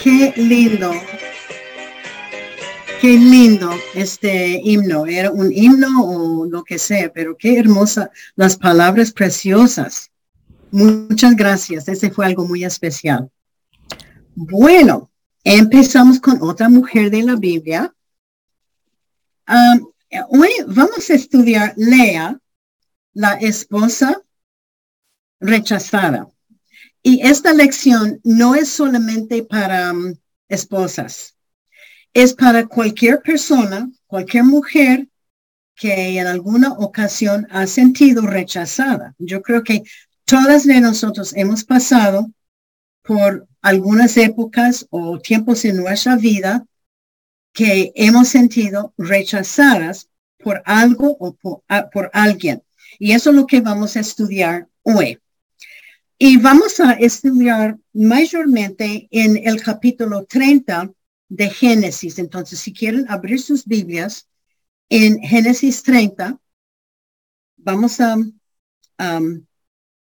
Qué lindo. Qué lindo este himno. Era un himno o lo que sea, pero qué hermosa las palabras preciosas. Muchas gracias. Ese fue algo muy especial. Bueno, empezamos con otra mujer de la Biblia. hoy vamos a estudiar Lea, la esposa rechazada. Y esta lección no es solamente para um, esposas, es para cualquier persona, cualquier mujer que en alguna ocasión ha sentido rechazada. Yo creo que todas de nosotros hemos pasado por algunas épocas o tiempos en nuestra vida que hemos sentido rechazadas por algo o por, por alguien. Y eso es lo que vamos a estudiar hoy. Y vamos a estudiar mayormente en el capítulo 30 de Génesis. Entonces, si quieren abrir sus Biblias en Génesis 30, vamos a um,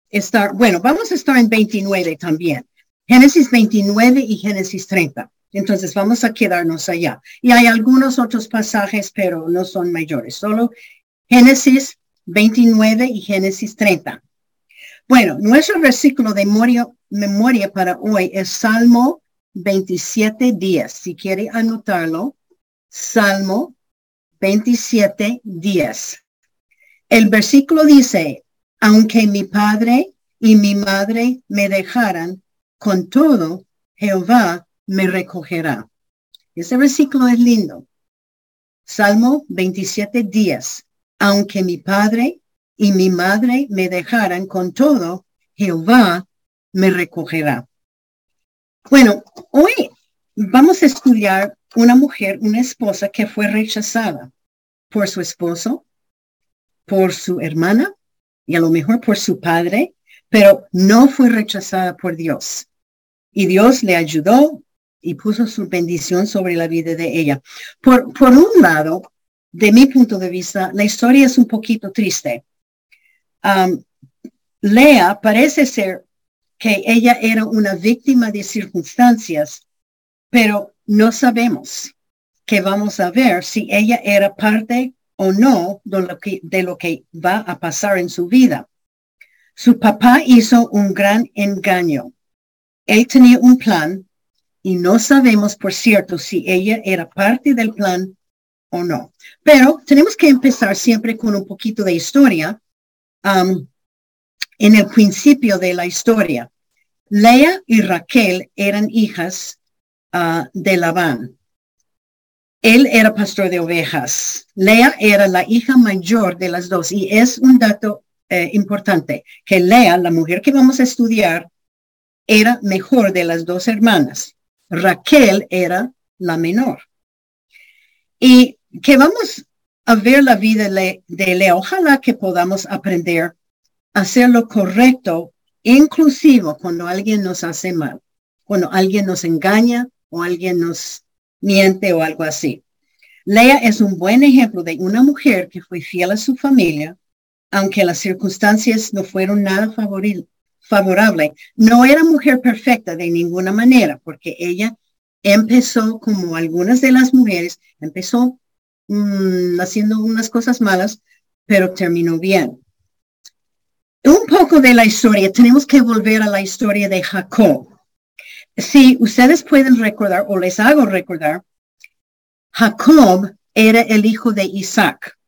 estar, bueno, vamos a estar en 29 también. Génesis 29 y Génesis 30. Entonces vamos a quedarnos allá. Y hay algunos otros pasajes, pero no son mayores. Solo Génesis 29 y Génesis 30. Bueno, nuestro versículo de memoria, para hoy es Salmo 27, 10. Si quiere anotarlo, Salmo 27, 10. El versículo dice, aunque mi padre y mi madre me dejaran, con todo Jehová me recogerá. Ese versículo es lindo. Salmo 27, 10. Aunque mi padre y mi madre me dejaran con todo, Jehová me recogerá. Bueno, hoy vamos a estudiar una mujer, una esposa que fue rechazada por su esposo, por su hermana y a lo mejor por su padre, pero no fue rechazada por Dios. Y Dios le ayudó y puso su bendición sobre la vida de ella. Por, por un lado, de mi punto de vista, la historia es un poquito triste Lea parece ser que ella era una víctima de circunstancias, pero no sabemos que vamos a ver si ella era parte o no de lo, que, de lo que va a pasar en su vida. Su papá hizo un gran engaño. Él tenía un plan y no sabemos, por cierto, si ella era parte del plan o no. Pero tenemos que empezar siempre con un poquito de historia Um, en el principio de la historia. Lea y Raquel eran hijas uh, de Labán. Él era pastor de ovejas. Lea era la hija mayor de las dos. Y es un dato eh, importante que Lea, la mujer que vamos a estudiar, era mejor de las dos hermanas. Raquel era la menor. Y que vamos a ver la vida de Lea. Ojalá que podamos aprender a hacer lo correcto, inclusivo cuando alguien nos hace mal, cuando alguien nos engaña o alguien nos miente o algo así. Lea es un buen ejemplo de una mujer que fue fiel a su familia, aunque las circunstancias no fueron nada favorable. No era mujer perfecta de ninguna manera, porque ella empezó como algunas de las mujeres, empezó Mm, haciendo unas cosas malas, pero terminó bien. Un poco de la historia, tenemos que volver a la historia de Jacob. Si ustedes pueden recordar o les hago recordar, Jacob era el hijo de Isaac.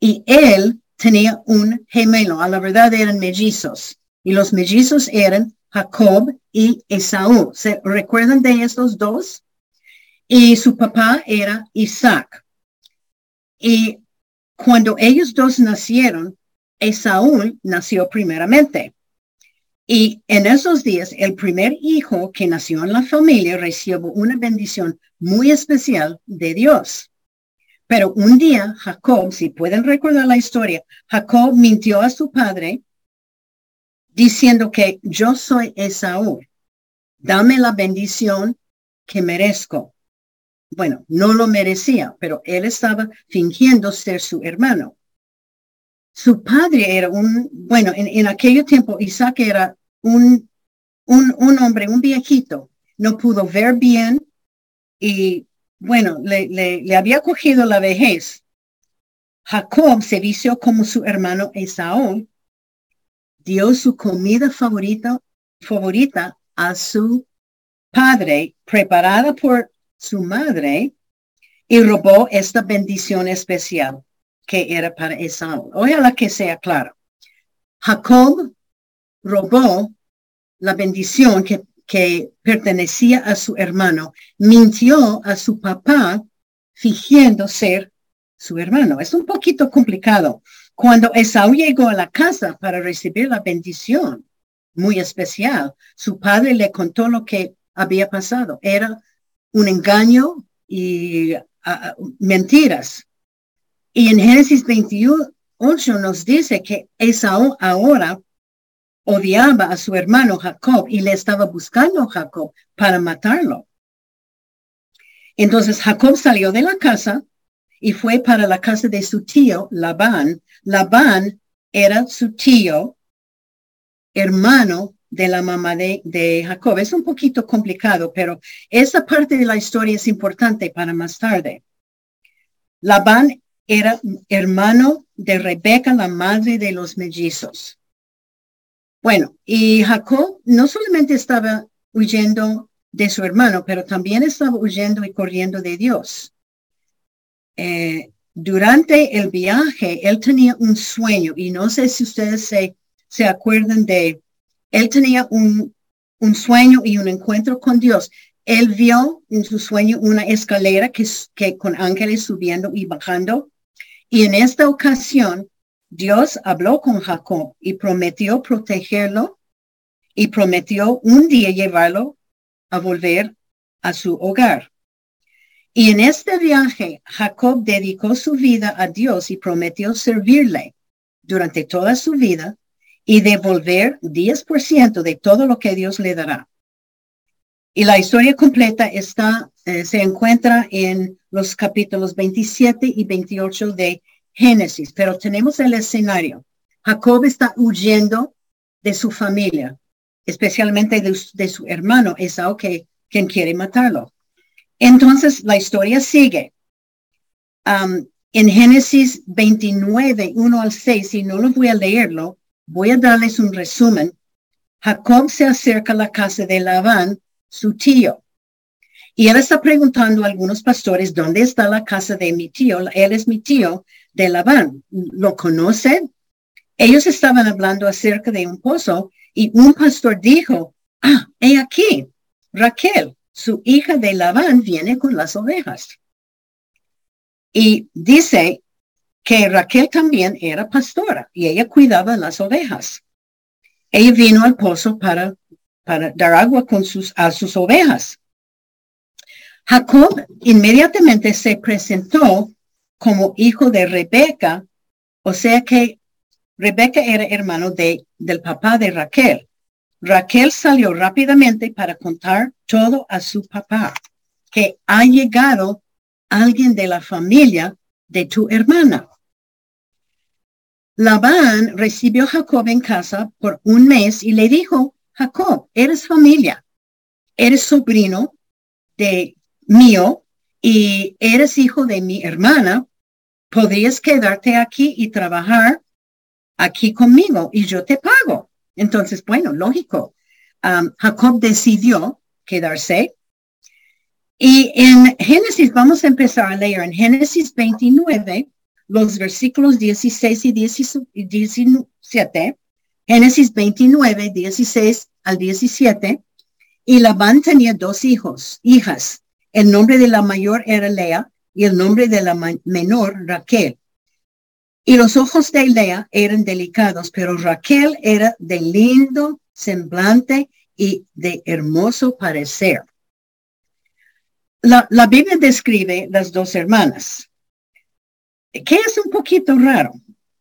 Y él tenía un gemelo, a la verdad eran mellizos. Y los mellizos eran Jacob y Esaú. ¿Se recuerdan de estos dos? Y su papá era Isaac. Y cuando ellos dos nacieron, Esaú nació primeramente. Y en esos días, el primer hijo que nació en la familia recibió una bendición muy especial de Dios. Pero un día, Jacob, si pueden recordar la historia, Jacob mintió a su padre diciendo que yo soy Esaú. Dame la bendición que merezco bueno, no lo merecía, pero él estaba fingiendo ser su hermano. Su padre era un, bueno, en, aquel tiempo Isaac era un, un, un hombre, un viejito, no pudo ver bien y bueno, le, le, le había cogido la vejez. Jacob se vició como su hermano Esaú, dio su comida favorita, favorita a su padre, preparada por su madre, y robó esta bendición especial que era para Esaú. Ojalá que sea claro. Jacob robó la bendición que, que pertenecía a su hermano, mintió a su papá fingiendo ser su hermano. Es un poquito complicado. Cuando Esaú llegó a la casa para recibir la bendición muy especial, su padre le contó lo que había pasado. Era un engaño y ah, mentiras. Y en Génesis 28 nos dice que Esaú ahora odiaba a su hermano Jacob y le estaba buscando Jacob para matarlo. Entonces Jacob salió de la casa y fue para la casa de su tío Labán. Labán era su tío, hermano de la mamá de, de, Jacob. Es un poquito complicado, pero esa parte de la historia es importante para más tarde. Labán era hermano de Rebeca, la madre de los mellizos. Bueno, y Jacob no solamente estaba huyendo de su hermano, pero también estaba huyendo y corriendo de Dios. Eh, durante el viaje, él tenía un sueño y no sé si ustedes se, se acuerdan de, él tenía un, un sueño y un encuentro con Dios. Él vio en su sueño una escalera que, que con ángeles subiendo y bajando. Y en esta ocasión, Dios habló con Jacob y prometió protegerlo y prometió un día llevarlo a volver a su hogar. Y en este viaje, Jacob dedicó su vida a Dios y prometió servirle durante toda su vida y devolver 10% de todo lo que Dios le dará. Y la historia completa está, eh, se encuentra en los capítulos 27 y 28 de Génesis, pero tenemos el escenario. Jacob está huyendo de su familia, especialmente de, su hermano Esau, que quien quiere matarlo. Entonces, la historia sigue. En Génesis 29, 1 al 6, y no lo voy a leerlo, voy a darles un resumen. Jacob se acerca a la casa de Labán, su tío. Y él está preguntando a algunos pastores, ¿dónde está la casa de mi tío? Él es mi tío de Labán. ¿Lo conocen? Ellos estaban hablando acerca de un pozo y un pastor dijo, ah, he aquí, Raquel, su hija de Labán viene con las ovejas. Y dice que Raquel también era pastora y ella cuidaba las ovejas. Ella vino al pozo para, para dar agua con sus, a sus ovejas. Jacob inmediatamente se presentó como hijo de Rebeca, o sea que Rebeca era hermano de, del papá de Raquel. Raquel salió rápidamente para contar todo a su papá, que ha llegado alguien de la familia de tu hermana. Labán recibió a Jacob en casa por un mes y le dijo, Jacob, eres familia, eres sobrino de mío y eres hijo de mi hermana, podrías quedarte aquí y trabajar aquí conmigo y yo te pago. Entonces, bueno, lógico. Jacob decidió quedarse. Y en Génesis, vamos a empezar a leer en Génesis 29, los versículos 16 y 17. Génesis 29, 16 al 17. Y Labán tenía dos hijos, hijas. El nombre de la mayor era Lea y el nombre de la menor Raquel. Y los ojos de Lea eran delicados, pero Raquel era de lindo semblante y de hermoso parecer. La, Biblia describe las dos hermanas, que es un poquito raro.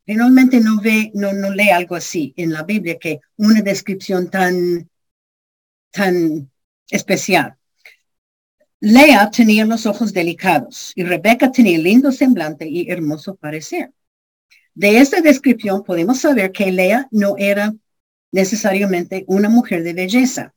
Finalmente no ve, no, no lee algo así en la Biblia que una descripción tan, tan especial. Lea tenía los ojos delicados y Rebeca tenía lindo semblante y hermoso parecer. De esta descripción podemos saber que Lea no era necesariamente una mujer de belleza.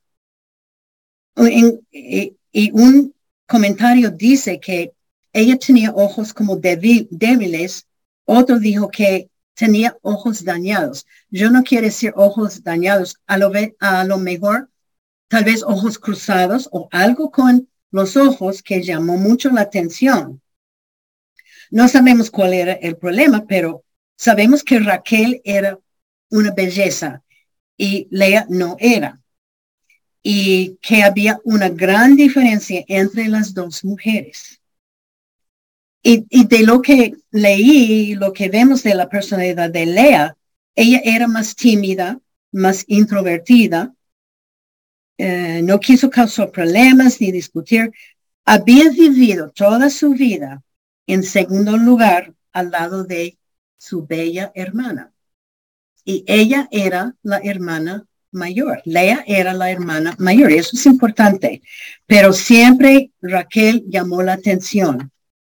y, un comentario dice que ella tenía ojos como débiles, otro dijo que tenía ojos dañados. Yo no quiero decir ojos dañados, a lo, a lo mejor tal vez ojos cruzados o algo con los ojos que llamó mucho la atención. No sabemos cuál era el problema, pero sabemos que Raquel era una belleza y Lea no era. Y que había una gran diferencia entre las dos mujeres. Y, de lo que leí, lo que vemos de la personalidad de Lea, ella era más tímida, más introvertida, eh, no quiso causar problemas ni discutir. Había vivido toda su vida en segundo lugar al lado de su bella hermana. Y ella era la hermana mayor. Lea era la hermana mayor. Eso es importante. Pero siempre Raquel llamó la atención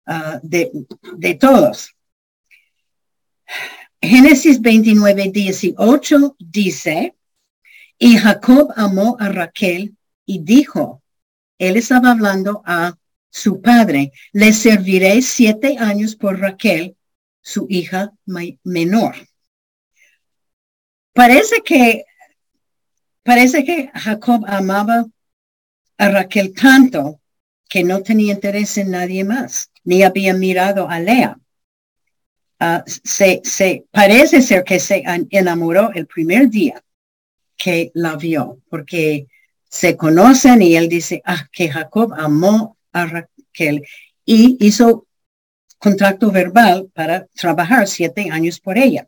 ah, de, de todos. Génesis 29, 18 dice, y Jacob amó a Raquel y dijo, él estaba hablando a su padre, le serviré siete años por Raquel, su hija menor. Parece que, parece que Jacob amaba a Raquel tanto que no tenía interés en nadie más, ni había mirado a Lea. Ah, se, se parece ser que se enamoró el primer día que la vio, porque se conocen y él dice, ah, que Jacob amó a Raquel y hizo contrato verbal para trabajar siete años por ella.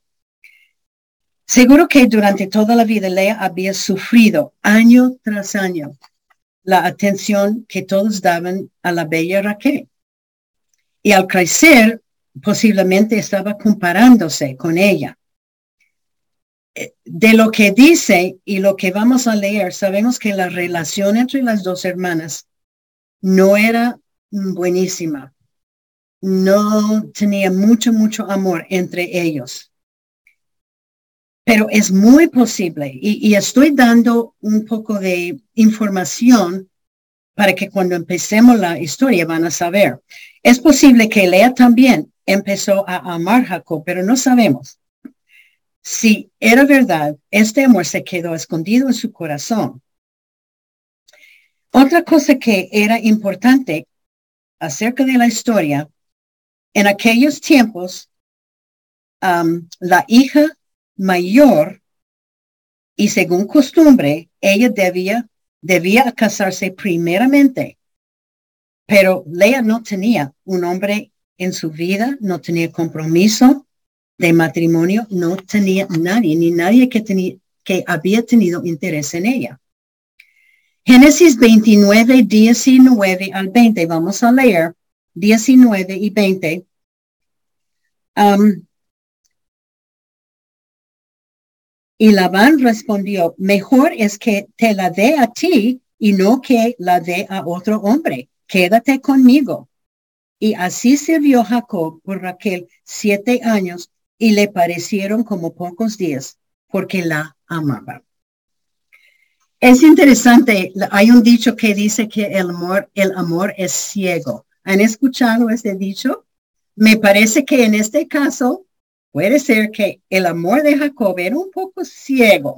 Seguro que durante toda la vida Lea había sufrido año tras año la atención que todos daban a la bella Raquel. Y al crecer, posiblemente estaba comparándose con ella de lo que dice y lo que vamos a leer, sabemos que la relación entre las dos hermanas no era buenísima. No tenía mucho, mucho amor entre ellos. Pero es muy posible y, estoy dando un poco de información para que cuando empecemos la historia van a saber. Es posible que Lea también empezó a amar a Jacob, pero no sabemos. Si era verdad, este amor se quedó escondido en su corazón. Otra cosa que era importante acerca de la historia, en aquellos tiempos, la hija mayor, y según costumbre, ella debía, debía casarse primeramente. Pero Lea no tenía un hombre en su vida, no tenía compromiso, de matrimonio no tenía nadie, ni nadie que, tenía, que había tenido interés en ella. Génesis 29, 19 al 20, vamos a leer 19 y 20. Um, y Labán respondió, mejor es que te la dé a ti y no que la dé a otro hombre. Quédate conmigo. Y así sirvió Jacob por Raquel siete años y le parecieron como pocos días porque la amaba. Es interesante, hay un dicho que dice que el amor, el amor es ciego. ¿Han escuchado ese dicho? Me parece que en este caso puede ser que el amor de Jacob era un poco ciego.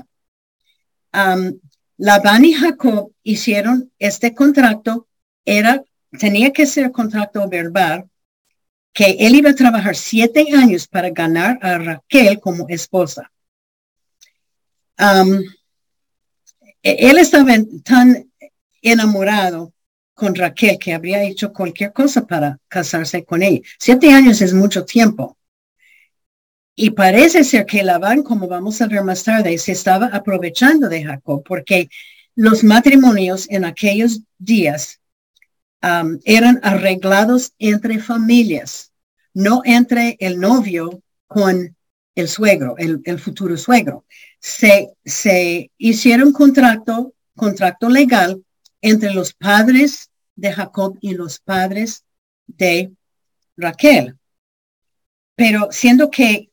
Um, Labán y Jacob hicieron este contrato, era, tenía que ser contrato verbal, que él iba a trabajar siete años para ganar a Raquel como esposa. E-, él estaba tan enamorado con Raquel que habría hecho cualquier cosa para casarse con ella. Siete años es mucho tiempo. Y parece ser que Labán, como vamos a ver más tarde, se estaba aprovechando de Jacob porque los matrimonios en aquellos días Um, eran arreglados entre familias, no entre el novio con el suegro, el, futuro suegro. Se, se hicieron contrato, contrato legal entre los padres de Jacob y los padres de Raquel. Pero siendo que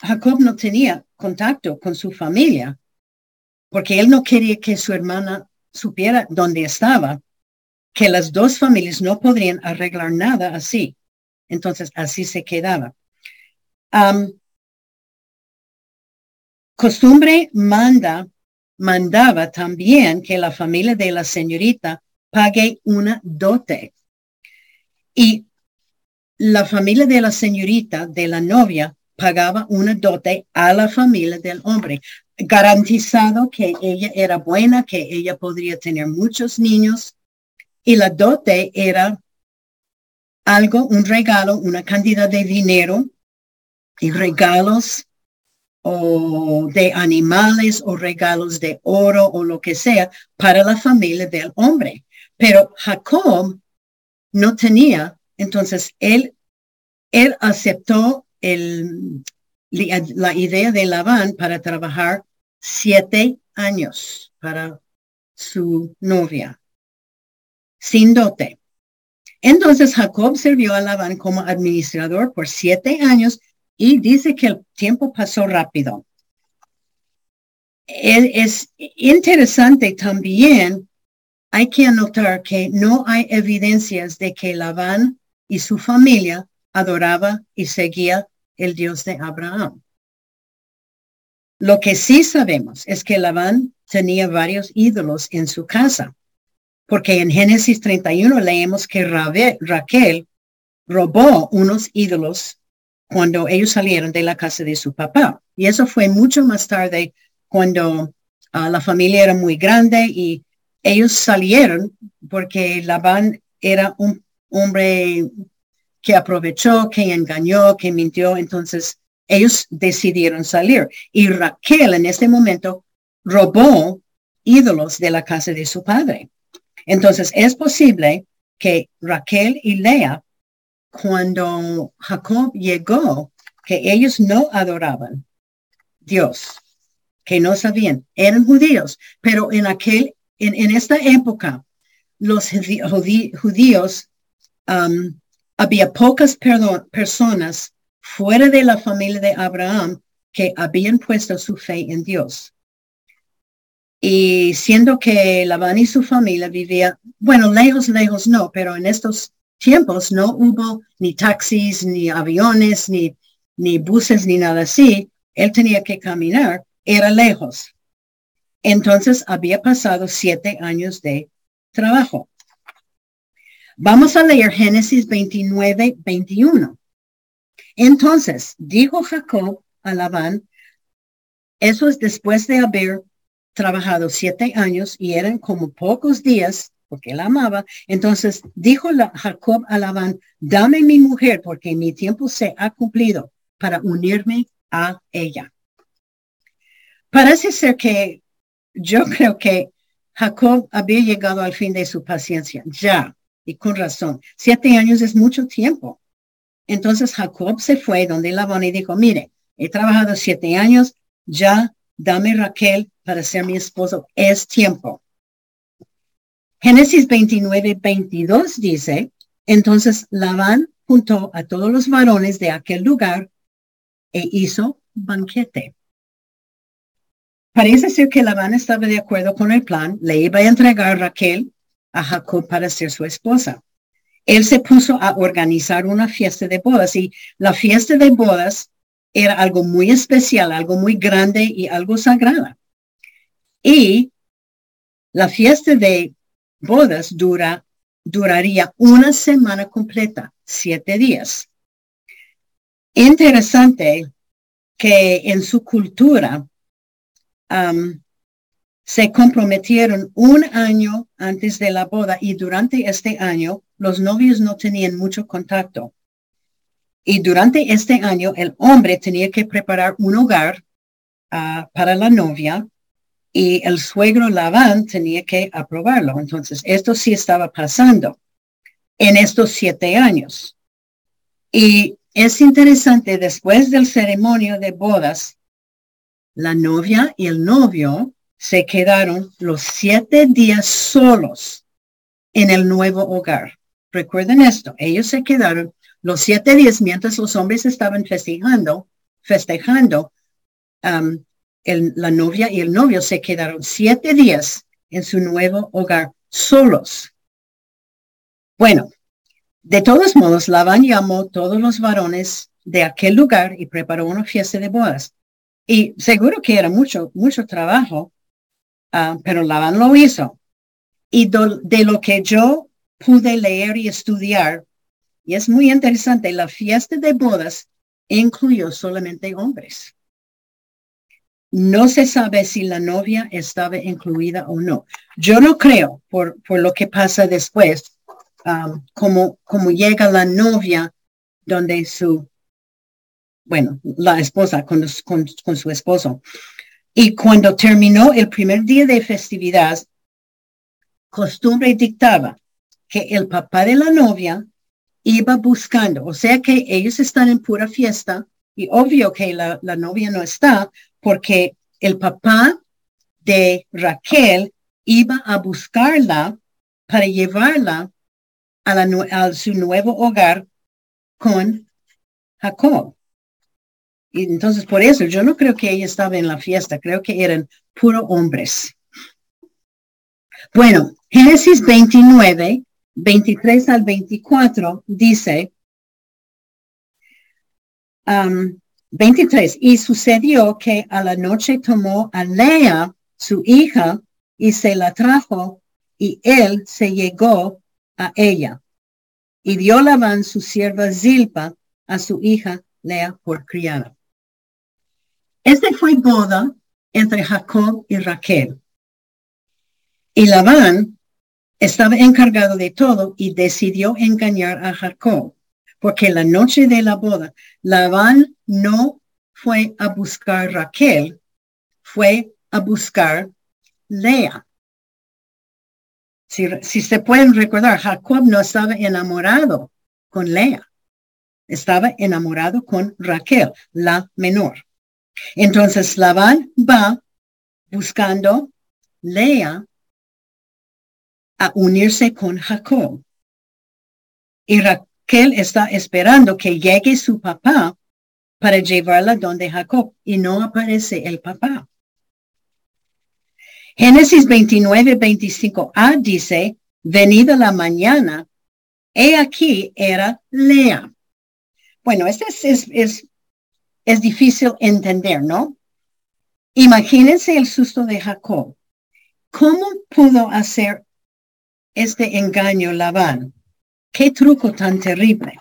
Jacob no tenía contacto con su familia, porque él no quería que su hermana supiera dónde estaba, que las dos familias no podrían arreglar nada así. Entonces, así se quedaba. costumbre manda, mandaba también que la familia de la señorita pague una dote. Y la familia de la señorita, de la novia, pagaba una dote a la familia del hombre, garantizado que ella era buena, que ella podría tener muchos niños. Y la dote era algo, un regalo, una cantidad de dinero y regalos o de animales o regalos de oro o lo que sea para la familia del hombre. Pero Jacob no tenía, entonces él, él aceptó el, la idea de Labán para trabajar siete años para su novia, sin dote. Entonces Jacob sirvió a Labán como administrador por siete años y dice que el tiempo pasó rápido. Es interesante también, hay que anotar que no hay evidencias de que Labán y su familia adoraba y seguía el Dios de Abraham. Lo que sí sabemos es que Labán tenía varios ídolos en su casa, porque en Génesis 31 leemos que Raquel robó unos ídolos cuando ellos salieron de la casa de su papá. Y eso fue mucho más tarde cuando ah, la familia era muy grande y ellos salieron porque Labán era un hombre que aprovechó, que engañó, que mintió. Entonces ellos decidieron salir. Y Raquel en este momento robó ídolos de la casa de su padre. Entonces es posible que Raquel y Lea cuando Jacob llegó, que ellos no adoraban Dios, que no sabían, eran judíos, pero en aquel, en, esta época, los judíos, um, había pocas personas fuera de la familia de Abraham que habían puesto su fe en Dios. Y siendo que Labán y su familia vivía, bueno, lejos, lejos no, pero en estos tiempos no hubo ni taxis, ni aviones, ni, ni buses, ni nada así. Él tenía que caminar, era lejos. Entonces había pasado siete años de trabajo. Vamos a leer Génesis 29, 21. Entonces dijo Jacob a Labán, eso es después de haber trabajado siete años y eran como pocos días porque él amaba. Entonces dijo Jacob a Labán, dame mi mujer porque mi tiempo se ha cumplido para unirme a ella. Parece ser que yo creo que Jacob había llegado al fin de su paciencia, ya, y con razón. Siete años es mucho tiempo. Entonces Jacob se fue donde Labán y dijo, mire, he trabajado siete años, ya dame Raquel para ser mi esposo, es tiempo. Génesis 29, 22 dice, entonces Labán juntó a todos los varones de aquel lugar e hizo banquete. Parece ser que Labán estaba de acuerdo con el plan, le iba a entregar Raquel a Jacob para ser su esposa. Él se puso a organizar una fiesta de bodas y la fiesta de bodas era algo muy especial, algo muy grande y algo sagrada. Y la fiesta de bodas dura, duraría una semana completa, siete días. Interesante que en su cultura se comprometieron un año antes de la boda y durante este año los novios no tenían mucho contacto. Y durante este año el hombre tenía que preparar un hogar ah, para la novia y el suegro Labán tenía que aprobarlo. Entonces, esto sí estaba pasando en estos siete años. Y es interesante, después del ceremonio de bodas, la novia y el novio se quedaron los siete días solos en el nuevo hogar. Recuerden esto, ellos se quedaron los siete días mientras los hombres estaban festejando, festejando um, la novia y el novio se quedaron siete días en su nuevo hogar, solos. Bueno, de todos modos, Labán llamó todos los varones de aquel lugar y preparó una fiesta de bodas. Y seguro que era mucho, mucho trabajo, uh, pero Labán lo hizo. Y de lo que yo pude leer y estudiar, y es muy interesante, la fiesta de bodas incluyó solamente hombres. No se sabe si la novia estaba incluida o no. Yo no creo por, por lo que pasa después, um, como, como llega la novia donde su, bueno, la esposa con, con, con su esposo. Y cuando terminó el primer día de festividad, costumbre dictaba que el papá de la novia iba buscando, o sea que ellos están en pura fiesta y obvio que la, novia no está porque el papá de Raquel iba a buscarla para llevarla a, la, a su nuevo hogar con Jacob. Y entonces, por eso, yo no creo que ella estaba en la fiesta, creo que eran puro hombres. Bueno, Génesis 29, 23 al 24 dice, 23, um, y sucedió que a la noche tomó a Lea, su hija, y se la trajo, y él se llegó a ella. Y dio Labán su sierva Zilpa a su hija Lea por criada. Este fue boda entre Jacob y Raquel. Y Labán estaba encargado de todo y decidió engañar a Jacob, porque la noche de la boda, Labán no fue a buscar Raquel, fue a buscar Lea. Si, si, se pueden recordar, Jacob no estaba enamorado con Lea, estaba enamorado con Raquel, la menor. Entonces Labán va buscando Lea a unirse con Jacob. Y Raquel está esperando que llegue su papá para llevarla donde Jacob y no aparece el papá. Génesis 29, 25a dice, venida la mañana, he aquí era Lea. Bueno, este es, es es difícil entender, ¿no? Imagínense el susto de Jacob. ¿Cómo pudo hacer este engaño Labán? Qué truco tan terrible.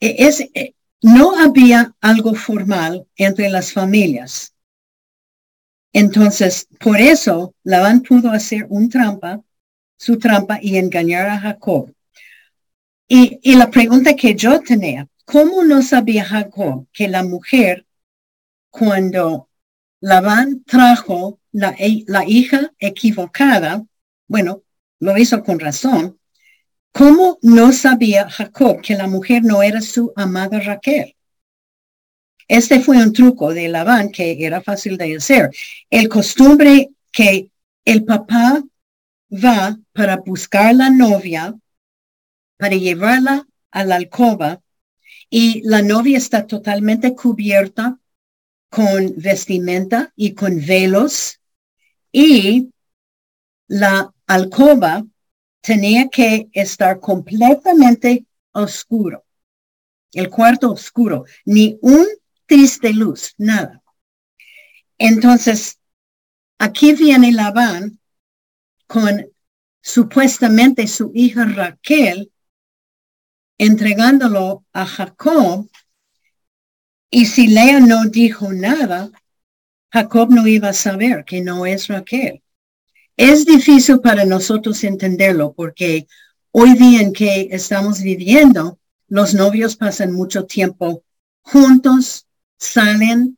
E, es, e, no había algo formal entre las familias. Entonces, por eso Labán pudo hacer un trampa, su trampa y engañar a Jacob. Y, y la pregunta que yo tenía, ¿Cómo no sabía Jacob que la mujer, cuando Labán trajo la, hija equivocada, bueno, lo hizo con razón, ¿cómo no sabía Jacob que la mujer no era su amada Raquel? Este fue un truco de Labán que era fácil de hacer. El costumbre que el papá va para buscar la novia, para llevarla a la alcoba, y la novia está totalmente cubierta con vestimenta y con velos y la alcoba tenía que estar completamente oscuro. El cuarto oscuro, ni un triste luz, nada. Entonces, aquí viene Labán con supuestamente su hija Raquel entregándolo a Jacob. Y si Lea no dijo nada, Jacob no iba a saber que no es Raquel. Es difícil para nosotros entenderlo porque hoy día en que estamos viviendo, los novios pasan mucho tiempo juntos, salen,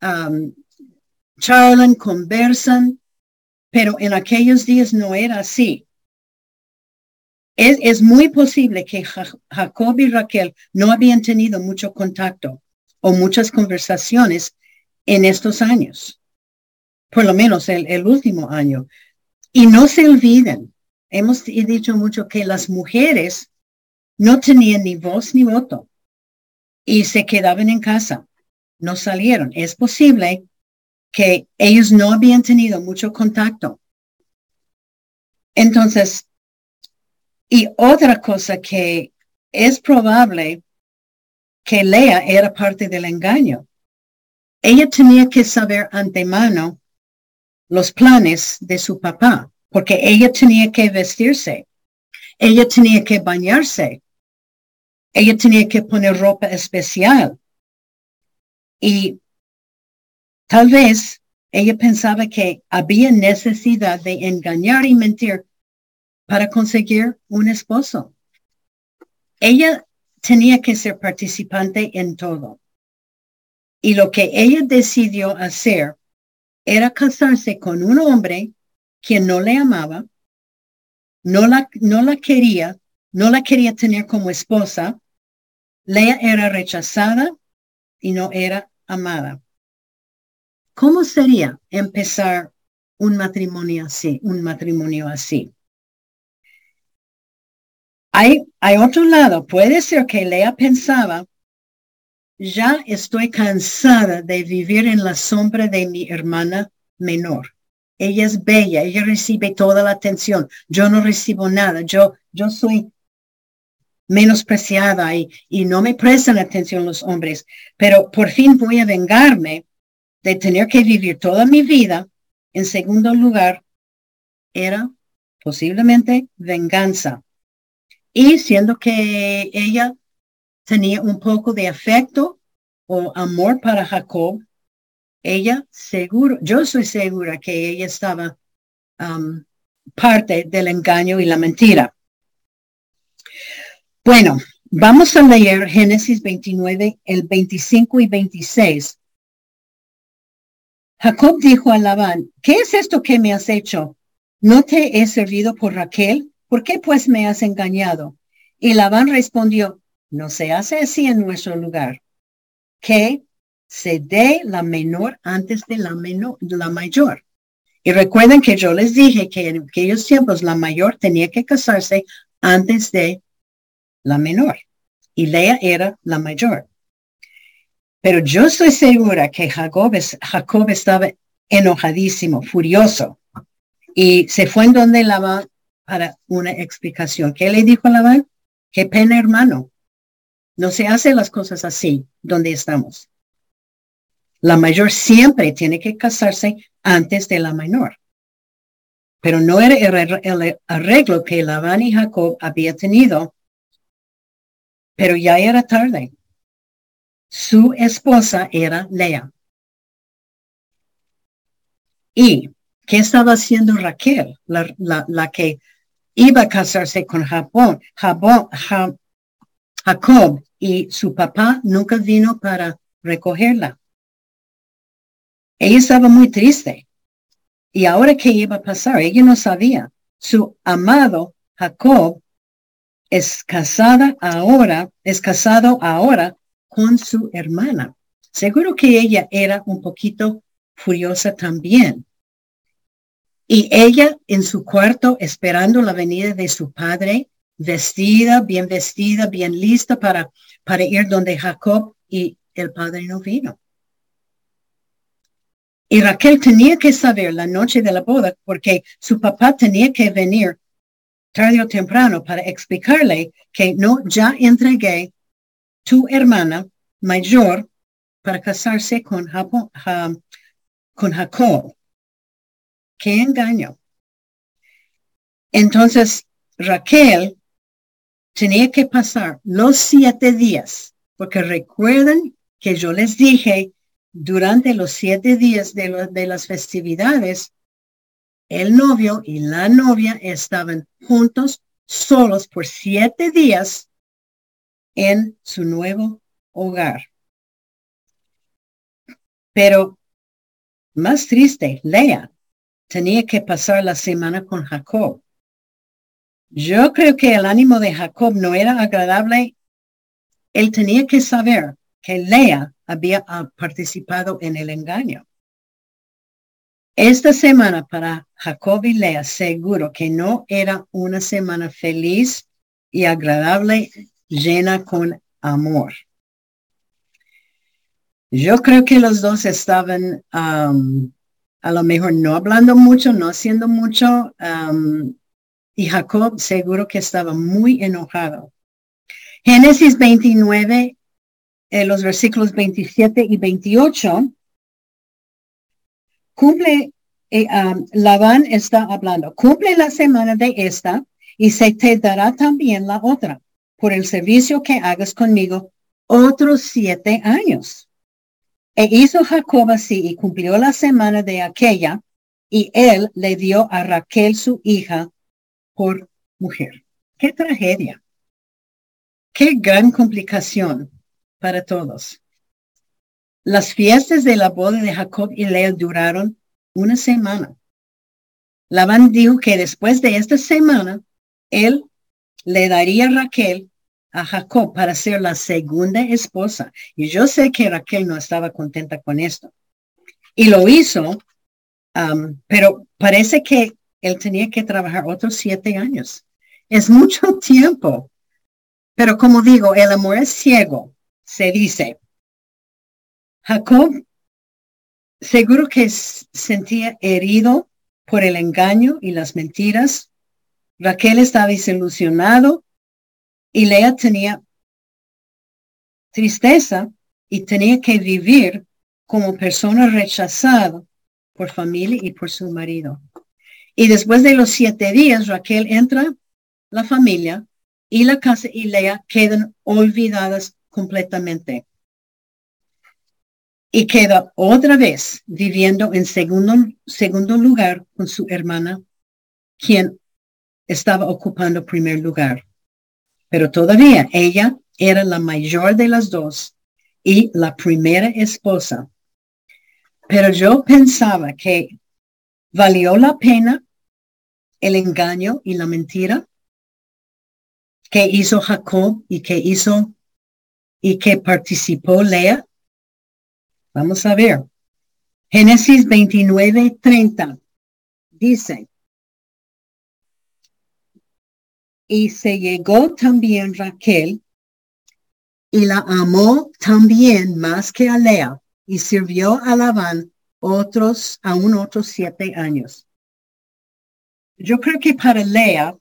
um, charlan, conversan, pero en aquellos días no era así. Es, muy posible que Jacob y Raquel no habían tenido mucho contacto o muchas conversaciones en estos años, por lo menos el, último año. Y no se olviden, hemos dicho mucho que las mujeres no tenían ni voz ni voto y se quedaban en casa, no salieron. Es posible que ellos no habían tenido mucho contacto. Entonces, y otra cosa que es probable que Lea era parte del engaño. Ella tenía que saber antemano los planes de su papá, porque ella tenía que vestirse, ella tenía que bañarse, ella tenía que poner ropa especial. Y tal vez ella pensaba que había necesidad de engañar y mentir para conseguir un esposo. Ella tenía que ser participante en todo. Y lo que ella decidió hacer era casarse con un hombre quien no le amaba, no la, no la quería, no la quería tener como esposa. Lea era rechazada y no era amada. ¿Cómo sería empezar un matrimonio así, un matrimonio así? Hay, otro lado, puede ser que Lea pensaba, ya estoy cansada de vivir en la sombra de mi hermana menor. Ella es bella, ella recibe toda la atención. Yo no recibo nada. Yo, yo soy menospreciada y, y no me prestan atención los hombres. Pero por fin voy a vengarme de tener que vivir toda mi vida. En segundo lugar, era posiblemente venganza. Y siendo que ella tenía un poco de afecto o amor para Jacob, ella seguro, yo soy segura que ella estaba um, parte del engaño y la mentira. Bueno, vamos a leer Génesis 29, el 25 y 26. Jacob dijo a Labán, ¿qué es esto que me has hecho? ¿No te he servido por Raquel? ¿Por qué pues me has engañado? Y Labán respondió, no se hace así en nuestro lugar, que se dé la menor antes de la, menor, la mayor. Y recuerden que yo les dije que en aquellos tiempos la mayor tenía que casarse antes de la menor. Y Lea era la mayor. Pero yo estoy segura que Jacob, Jacob estaba enojadísimo, furioso. Y se fue en donde Labán para una explicación. ¿Qué le dijo Labán? Qué pena, hermano. No se hacen las cosas así donde estamos. La mayor siempre tiene que casarse antes de la menor. Pero no era el arreglo que Labán y Jacob había tenido. Pero ya era tarde. Su esposa era Lea. ¿Y qué estaba haciendo Raquel, la que iba a casarse con Japón, Jacob y su papá nunca vino para recogerla. Ella estaba muy triste. Y ahora qué iba a pasar, ella no sabía. Su amado Jacob es casada ahora, es casado ahora con su hermana. Seguro que ella era un poquito furiosa también. Y ella en su cuarto esperando la venida de su padre, vestida, bien vestida, bien lista para, para ir donde Jacob y el padre no vino. Y Raquel tenía que saber la noche de la boda porque su papá tenía que venir tarde o temprano para explicarle que no, ya entregué tu hermana mayor para casarse con, con Jacob. ¡Qué engaño! Entonces, Raquel tenía que pasar los siete días, porque recuerden que yo les dije, durante los siete días de, de las festividades, el novio y la novia estaban juntos, solos por siete días en su nuevo hogar. Pero más triste, Lea tenía que pasar la semana con Jacob. Yo creo que el ánimo de Jacob no era agradable. Él tenía que saber que Lea había ah, participado en el engaño. Esta semana para Jacob y Lea seguro que no era una semana feliz y agradable, llena con amor. Yo creo que los dos estaban um, a lo mejor no hablando mucho, no haciendo mucho. Y Jacob seguro que estaba muy enojado. Génesis 29, en los versículos 27 y 28, cumple, eh, Labán está hablando, cumple la semana de esta y se te dará también la otra por el servicio que hagas conmigo otros siete años. E hizo Jacob así y cumplió la semana de aquella, y él le dio a Raquel su hija por mujer. Qué tragedia. Qué gran complicación para todos. Las fiestas de la boda de Jacob y Lea duraron una semana. Labán dijo que después de esta semana, él le daría a Raquel a Jacob para ser la segunda esposa. Y yo sé que Raquel no estaba contenta con esto. Y lo hizo, um, pero parece que él tenía que trabajar otros siete años. Es mucho tiempo. Pero como digo, el amor es ciego, se dice. Jacob seguro que sentía herido por el engaño y las mentiras. Raquel estaba desilusionado y Lea tenía tristeza y tenía que vivir como persona rechazada por familia y por su marido. Y después de los siete días, Raquel entra la familia y la casa y Lea quedan olvidadas completamente. Y queda otra vez viviendo en segundo, segundo lugar con su hermana, quien estaba ocupando primer lugar pero todavía ella era la mayor de las dos y la primera esposa. Pero yo pensaba que valió la pena el engaño y la mentira que hizo Jacob y que hizo y que participó Lea. Vamos a ver. Génesis 29, 30 dice, Y se llegó también Raquel y la amó también más que a Lea y sirvió a Labán otros, aún otros siete años. Yo creo que para Lea,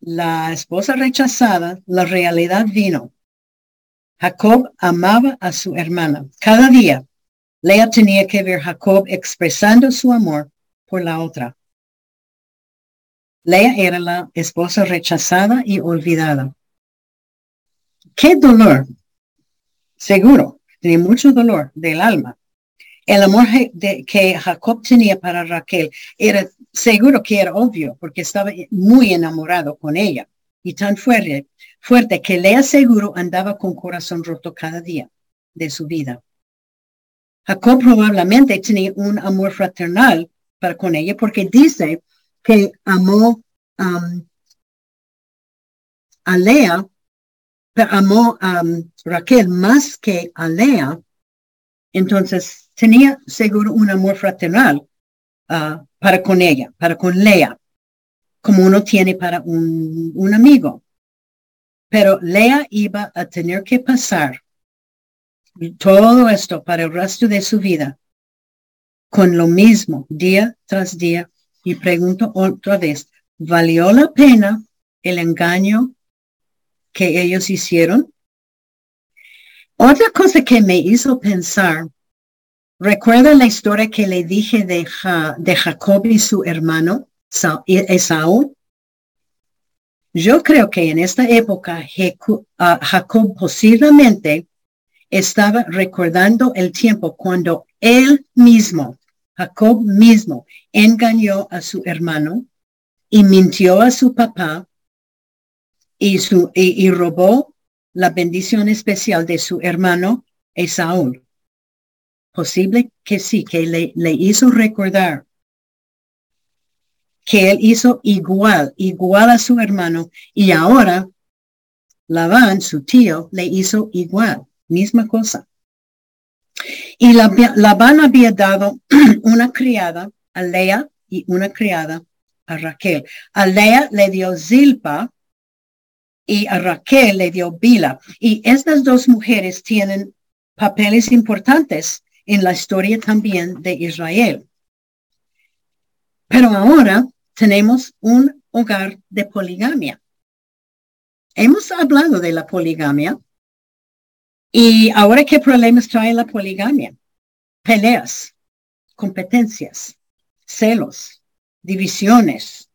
la esposa rechazada, la realidad vino. Jacob amaba a su hermana. Cada día, Lea tenía que ver a Jacob expresando su amor por la otra. Lea era la esposa rechazada y olvidada. Qué dolor. Seguro, tenía mucho dolor del alma. El amor que Jacob tenía para Raquel era seguro que era obvio porque estaba muy enamorado con ella y tan fuerte, fuerte que Lea seguro andaba con corazón roto cada día de su vida. Jacob probablemente tenía un amor fraternal para con ella porque dice que amó um, a Lea, pero amó a um, Raquel más que a Lea, entonces tenía seguro un amor fraternal uh, para con ella, para con Lea, como uno tiene para un, un amigo. Pero Lea iba a tener que pasar todo esto para el resto de su vida con lo mismo día tras día y pregunto otra vez, ¿valió la pena el engaño que ellos hicieron? Otra cosa que me hizo pensar, ¿recuerda la historia que le dije de, de Jacob y su hermano Esaú? Yo creo que en esta época ah, Jacob posiblemente estaba recordando el tiempo cuando él mismo Jacob mismo engañó a su hermano y mintió a su papá y, su, y, robó la bendición especial de su hermano Esaú. Posible que sí, que le, le hizo recordar que él hizo igual, igual a su hermano y ahora Labán, su tío, le hizo igual, misma cosa. Y la, Labán había dado una criada a Lea y una criada a Raquel. A Lea le dio Zilpa y a Raquel le dio Bila. Y estas dos mujeres tienen papeles importantes en la historia también de Israel. Pero ahora tenemos un hogar de poligamia. Hemos hablado de la poligamia y ahora qué problemas trae la poligamia? Peleas, competencias, celos, divisiones,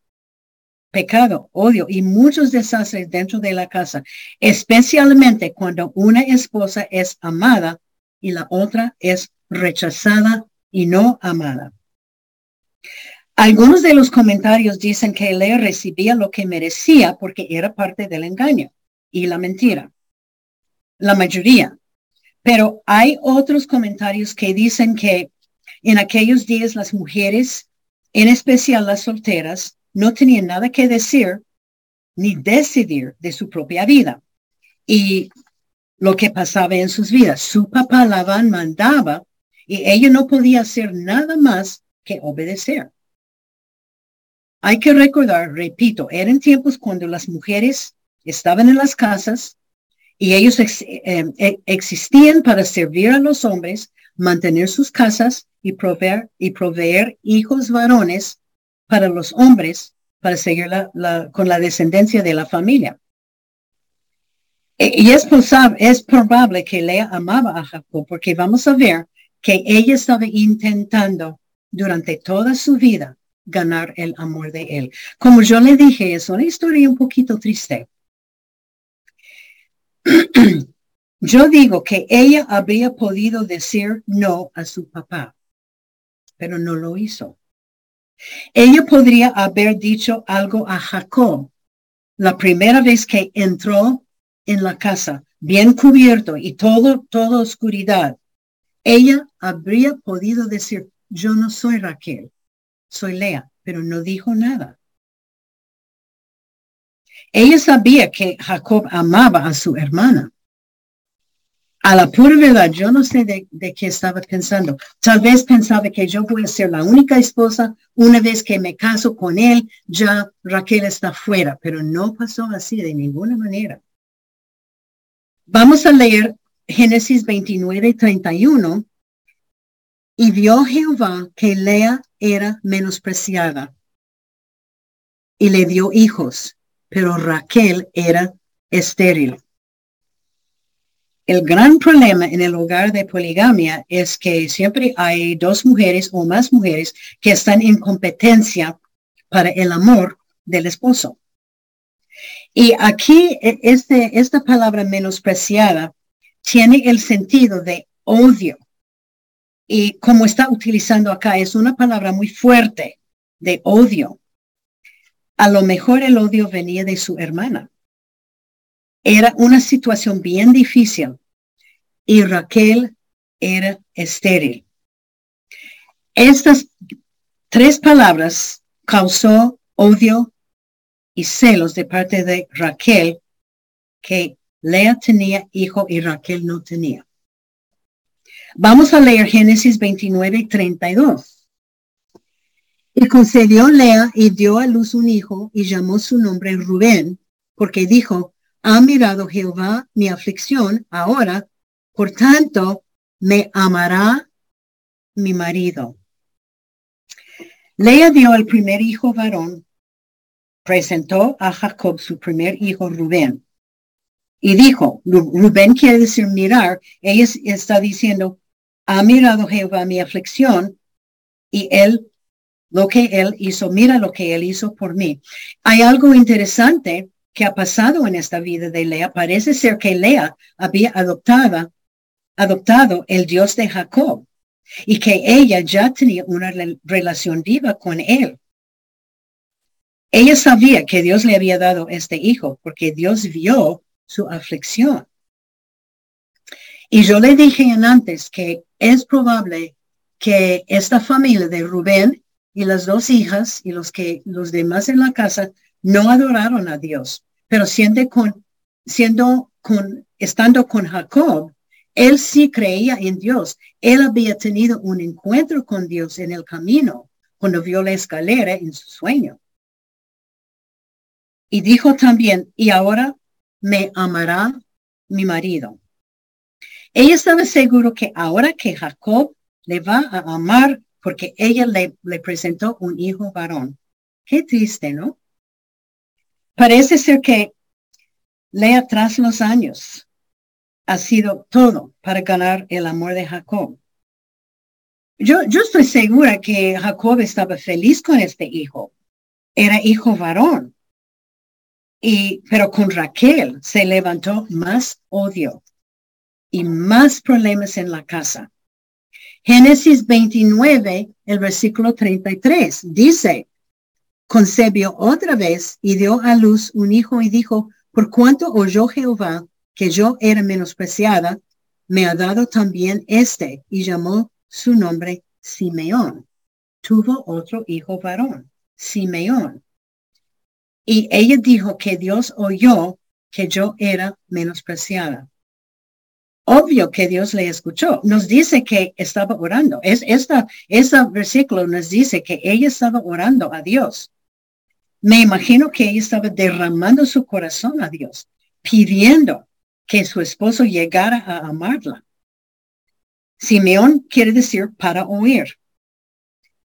pecado, odio y muchos desastres dentro de la casa, especialmente cuando una esposa es amada y la otra es rechazada y no amada. Algunos de los comentarios dicen que Lea recibía lo que merecía porque era parte del engaño y la mentira. La mayoría. Pero hay otros comentarios que dicen que en aquellos días las mujeres, en especial las solteras, no tenían nada que decir ni decidir de su propia vida. Y lo que pasaba en sus vidas. Su papá Labán mandaba y ella no podía hacer nada más que obedecer. Hay que recordar, repito, eran tiempos cuando las mujeres estaban en las casas y ellos eh, eh, existían para servir a los hombres, mantener sus casas y proveer, y proveer hijos varones para los hombres, para seguir con la descendencia de la familia. E, y es, es probable que Lea amaba a Jacob porque vamos a ver que ella estaba intentando durante toda su vida ganar el amor de él. Como yo le dije, es una historia un poquito triste. yo digo que ella habría podido decir no a su papá, pero no lo hizo. Ella podría haber dicho algo a Jacob la primera vez que entró en la casa, bien cubierto y todo, toda oscuridad. Ella habría podido decir, yo no soy Raquel, soy Lea, pero no dijo nada. Ella sabía que Jacob amaba a su hermana. A la pura verdad, yo no sé de, qué estaba pensando. Tal vez pensaba que yo voy a ser la única esposa. Una vez que me caso con él, ya Raquel está fuera, pero no pasó así de ninguna manera. Vamos a leer Génesis 29 y 31 y vio Jehová que Lea era menospreciada y le dio hijos, pero Raquel era estéril. El gran problema en el hogar de poligamia es que siempre hay dos mujeres o más mujeres que están en competencia para el amor del esposo. Y aquí e, este, esta palabra menospreciada tiene el sentido de odio y como está utilizando acá, es una palabra muy fuerte de odio. A lo mejor el odio venía de su hermana. Era una situación bien difícil y Raquel era estéril. Estas tres palabras causó odio y celos de parte de Raquel que Lea tenía hijo y Raquel no tenía. Vamos a leer Génesis 29 32. Y concedió Lea y dio a luz un hijo y llamó su nombre Rubén, porque dijo, ha mirado Jehová mi aflicción, ahora, por tanto, me amará mi marido. Lea dio al primer hijo varón, presentó a Jacob su primer hijo Rubén. Y dijo, Rubén quiere decir mirar, ella está diciendo, ha mirado Jehová mi aflicción y él, lo que él hizo, mira lo que él hizo por mí. Hay algo interesante que ha pasado en esta vida de Lea. Parece ser que Lea había adoptado, adoptado el Dios de Jacob y que ella ya tenía una relación viva con él. Ella sabía que Dios le había dado este hijo porque Dios vio su aflicción. Y yo le dije en antes que es probable que esta familia de Rubén y las dos hijas y los que los demás en la casa no adoraron a Dios, pero siendo con, siendo con, estando con Jacob, él sí creía en Dios. Él había tenido un encuentro con Dios en el camino cuando vio la escalera en su sueño. Y dijo también, y ahora me amará mi marido. Ella estaba seguro que ahora que Jacob le va a amar porque ella le, presentó un hijo varón. Qué triste, ¿no? Parece ser que Lea tras los años ha sido todo para ganar el amor de Jacob. Yo, yo estoy segura que Jacob estaba feliz con este hijo. Era hijo varón. Y, pero con Raquel se levantó más odio y más problemas en la casa. Génesis 29, el versículo 33, dice, concebió otra vez y dio a luz un hijo y dijo, por cuanto oyó Jehová que yo era menospreciada, me ha dado también este y llamó su nombre Simeón. Tuvo otro hijo varón, Simeón. Y ella dijo que Dios oyó que yo era menospreciada. Obvio que Dios le escuchó. Nos dice que estaba orando. Es esta, este versículo nos dice que ella estaba orando a Dios. Me imagino que ella estaba derramando su corazón a Dios, pidiendo que su esposo llegara a amarla. Simeón quiere decir para oír.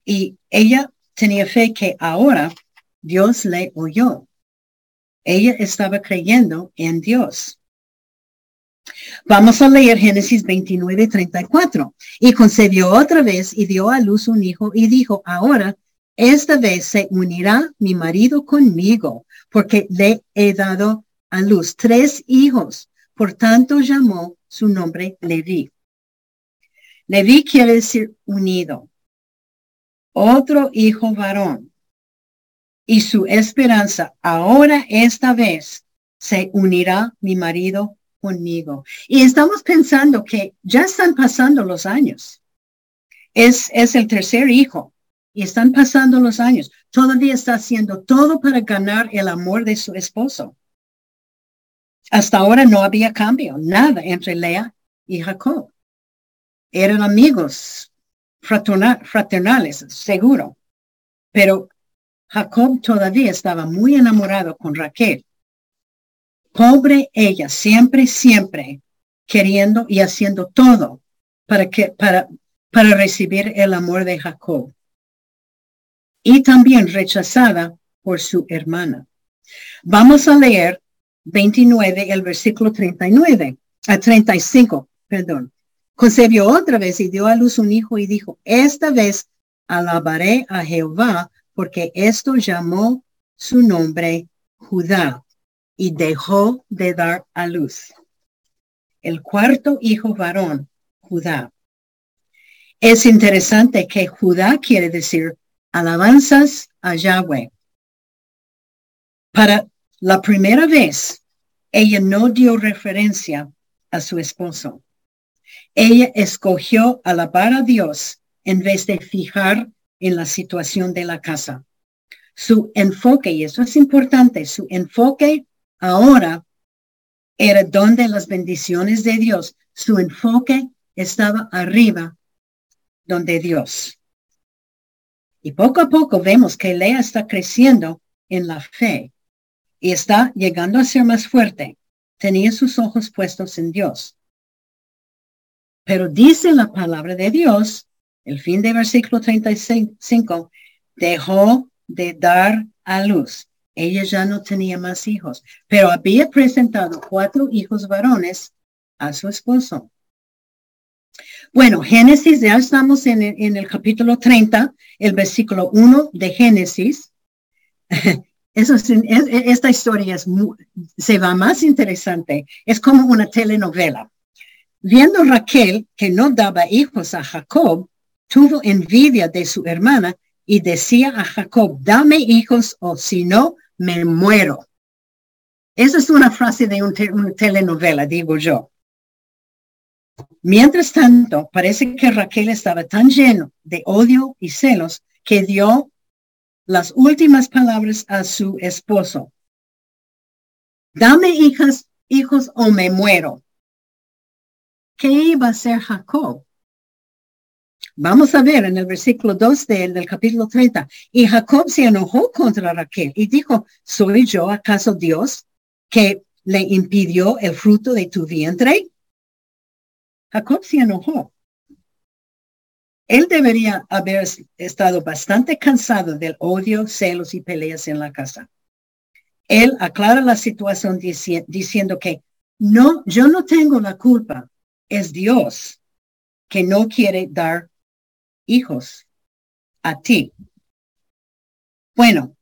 Y ella tenía fe que ahora Dios le oyó. Ella estaba creyendo en Dios. Vamos a leer Génesis 29, 34. Y concebió otra vez y dio a luz un hijo y dijo, ahora esta vez se unirá mi marido conmigo porque le he dado a luz tres hijos. Por tanto llamó su nombre Leví. Leví quiere decir unido. Otro hijo varón. Y su esperanza ahora esta vez se unirá mi marido conmigo. Y estamos pensando que ya están pasando los años. Es, es el tercer hijo y están pasando los años. Todavía está haciendo todo para ganar el amor de su esposo. Hasta ahora no había cambio, nada entre Lea y Jacob. Eran amigos fraternales, seguro. Pero Jacob todavía estaba muy enamorado con Raquel. Pobre ella, siempre, siempre queriendo y haciendo todo para que, para, para recibir el amor de Jacob. Y también rechazada por su hermana. Vamos a leer 29, el versículo 39, a 35, perdón. Concebió otra vez y dio a luz un hijo y dijo, esta vez alabaré a Jehová porque esto llamó su nombre Judá y dejó de dar a luz. El cuarto hijo varón, Judá. Es interesante que Judá quiere decir alabanzas a Yahweh. Para la primera vez, ella no dio referencia a su esposo. Ella escogió alabar a Dios en vez de fijar en la situación de la casa. Su enfoque, y eso es importante, su enfoque ahora era donde las bendiciones de Dios. Su enfoque estaba arriba, donde Dios. Y poco a poco vemos que Lea está creciendo en la fe y está llegando a ser más fuerte. Tenía sus ojos puestos en Dios. Pero dice la palabra de Dios, el fin del versículo 35, dejó de dar a luz. Ella ya no tenía más hijos, pero había presentado cuatro hijos varones a su esposo. Bueno, Génesis, ya estamos en el, capítulo 30, el versículo 1 de Génesis. Eso esta historia es se va más interesante. Es como una telenovela. Viendo Raquel que no daba hijos a Jacob, tuvo envidia de su hermana y decía a Jacob, dame hijos o si no, me muero. Esa es una frase de una telenovela, digo yo. Mientras tanto, parece que Raquel estaba tan lleno de odio y celos que dio las últimas palabras a su esposo. Dame hijas, hijos o me muero. ¿Qué iba a hacer Jacob? Vamos a ver en el versículo 2 del capítulo 30. Y Jacob se enojó contra Raquel y dijo, ¿soy yo acaso Dios que le impidió el fruto de tu vientre? Jacob se enojó. Él debería haber estado bastante cansado del odio, celos y peleas en la casa. Él aclara la situación diciendo que no, yo no tengo la culpa, es Dios que no quiere dar hijos a ti. Bueno,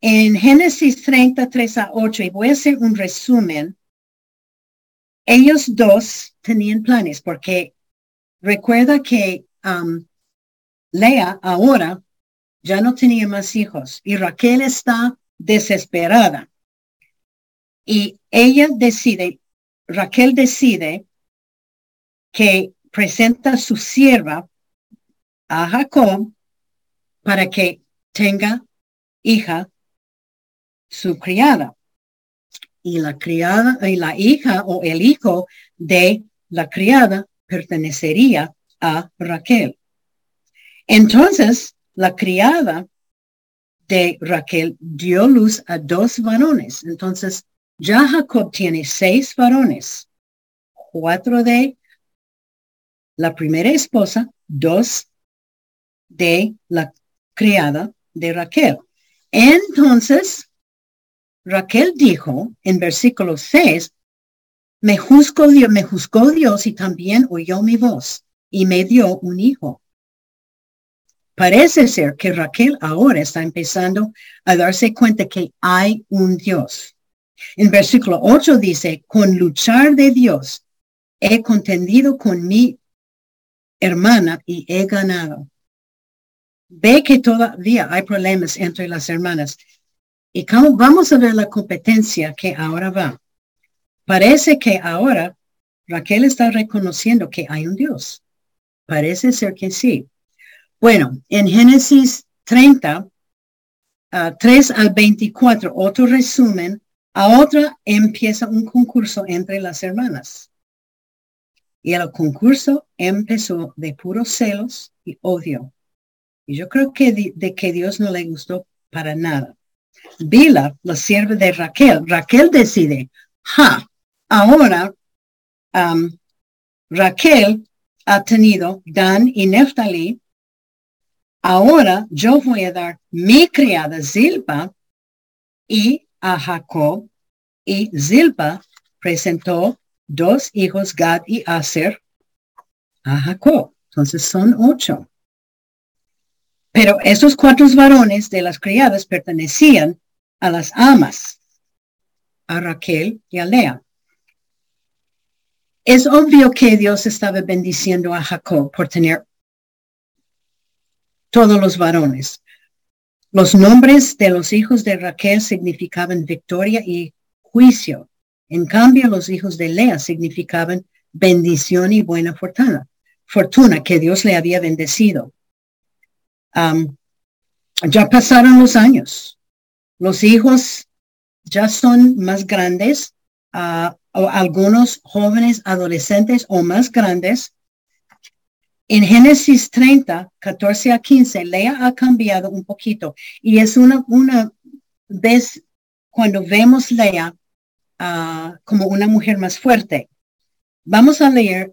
en Génesis 33 a 8, y voy a hacer un resumen, ellos dos tenían planes porque recuerda que um, Lea ahora ya no tenía más hijos y Raquel está desesperada. Y ella decide, Raquel decide que presenta a su sierva a Jacob para que tenga hija su criada. Y la criada y la hija o el hijo de la criada pertenecería a Raquel. Entonces, la criada de Raquel dio luz a dos varones. Entonces, ya Jacob tiene seis varones, cuatro de la primera esposa, dos de la criada de Raquel. Entonces, Raquel dijo en versículo 6, me juzgó Dios, me juzgó Dios y también oyó mi voz y me dio un hijo. Parece ser que Raquel ahora está empezando a darse cuenta que hay un Dios. En versículo 8 dice, con luchar de Dios he contendido con mi hermana y he ganado. Ve que todavía hay problemas entre las hermanas. Y cómo vamos a ver la competencia que ahora va. Parece que ahora Raquel está reconociendo que hay un Dios. Parece ser que sí. Bueno, en Génesis 30, 3 al 24, otro resumen, a otra empieza un concurso entre las hermanas. Y el concurso empezó de puros celos y odio. Y yo creo que de, que Dios no le gustó para nada. Bila, la sierva de Raquel, Raquel decide, ja, ahora um, Raquel ha tenido Dan y Neftali Ahora yo voy a dar mi criada Zilpa y a Jacob y Zilpa presentó dos hijos Gad y Aser a Jacob. Entonces son ocho. Pero esos cuatro varones de las criadas pertenecían a las amas, a Raquel y a Lea. Es obvio que Dios estaba bendiciendo a Jacob por tener todos los varones. Los nombres de los hijos de Raquel significaban victoria y juicio. En cambio, los hijos de Lea significaban bendición y buena fortuna, fortuna que Dios le había bendecido. Ya pasaron los años. Los hijos ya son más grandes, ah, o algunos jóvenes adolescentes o más grandes, en Génesis 30, 14 a 15, Lea ha cambiado un poquito y es una, vez cuando vemos Lea como una mujer más fuerte. Vamos a leer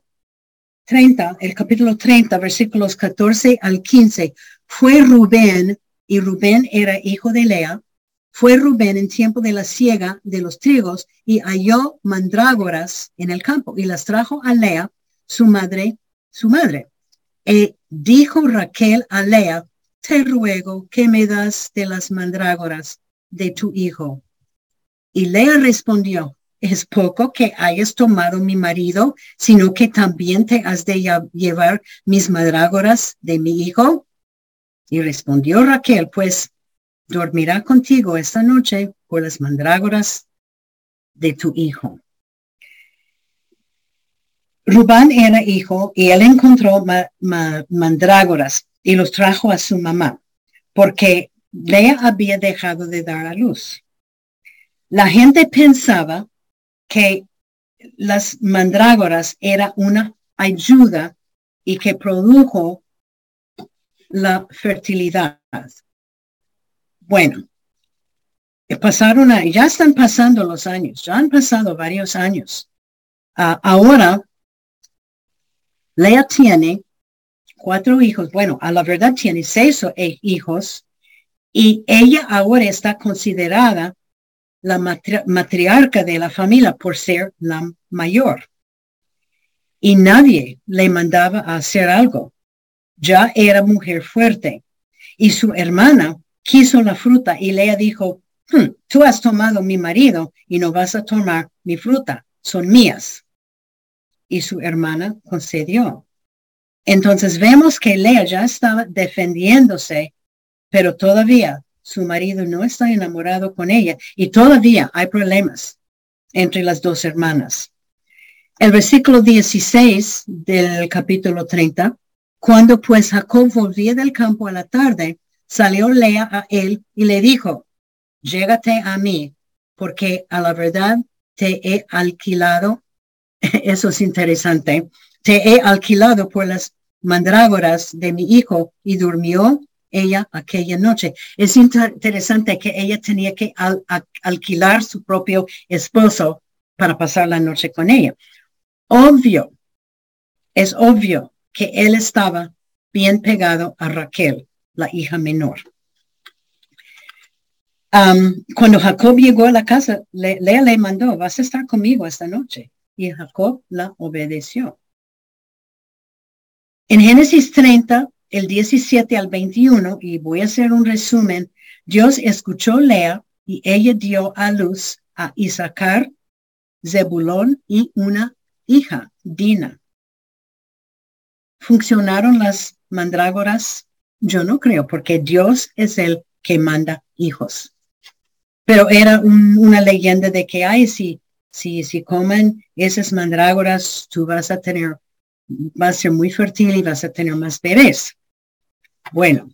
30, el capítulo 30, versículos 14 al 15. Fue Rubén, y Rubén era hijo de Lea, fue Rubén en tiempo de la siega de los trigos y halló mandrágoras en el campo y las trajo a Lea, su madre, su madre. Y dijo Raquel a Lea, te ruego que me das de las mandrágoras de tu hijo. Y Lea respondió, es poco que hayas tomado mi marido, sino que también te has de llevar mis mandrágoras de mi hijo. Y respondió Raquel, pues dormirá contigo esta noche por las mandrágoras de tu hijo. Rubán era hijo y él encontró mandrágoras y los trajo a su mamá, porque Lea había dejado de dar a luz. La gente pensaba que las mandrágoras era una ayuda y que produjo la fertilidad. Bueno, pasaron, ya están pasando los años, ya han pasado varios años. Ah, ahora Lea tiene cuatro hijos, bueno, a la verdad tiene seis hijos y ella ahora está considerada la matriarca de la familia por ser la mayor. Y nadie le mandaba a hacer algo. Ya era mujer fuerte. Y su hermana quiso la fruta y Lea dijo, hmm, tú has tomado mi marido y no vas a tomar mi fruta, son mías. Y su hermana concedió. Entonces vemos que Lea ya estaba defendiéndose, pero todavía su marido no está enamorado con ella y todavía hay problemas entre las dos hermanas. El versículo 16 del capítulo 30, cuando pues Jacob volvía del campo a la tarde, salió Lea a él y le dijo, llégate a mí, porque a la verdad te he alquilado, eso es interesante, te he alquilado por las mandrágoras de mi hijo y durmió ella aquella noche. Es interesante que ella tenía que alquilar su propio esposo para pasar la noche con ella. Obvio, es obvio que él estaba bien pegado a Raquel, la hija menor. cuando Jacob llegó a la casa, Lea le mandó, vas a estar conmigo esta noche. Y Jacob la obedeció. En Génesis 30, el 17 al 21, y voy a hacer un resumen, Dios escuchó Lea y ella dio a luz a Isaacar, Zebulón y una hija, Dina. ¿Funcionaron las mandrágoras? Yo no creo, porque Dios es el que manda hijos. Pero era una leyenda de que, ay, si, si, si comen esas mandrágoras, tú vas a tener va a ser muy fértil y vas a tener más bebés. Bueno.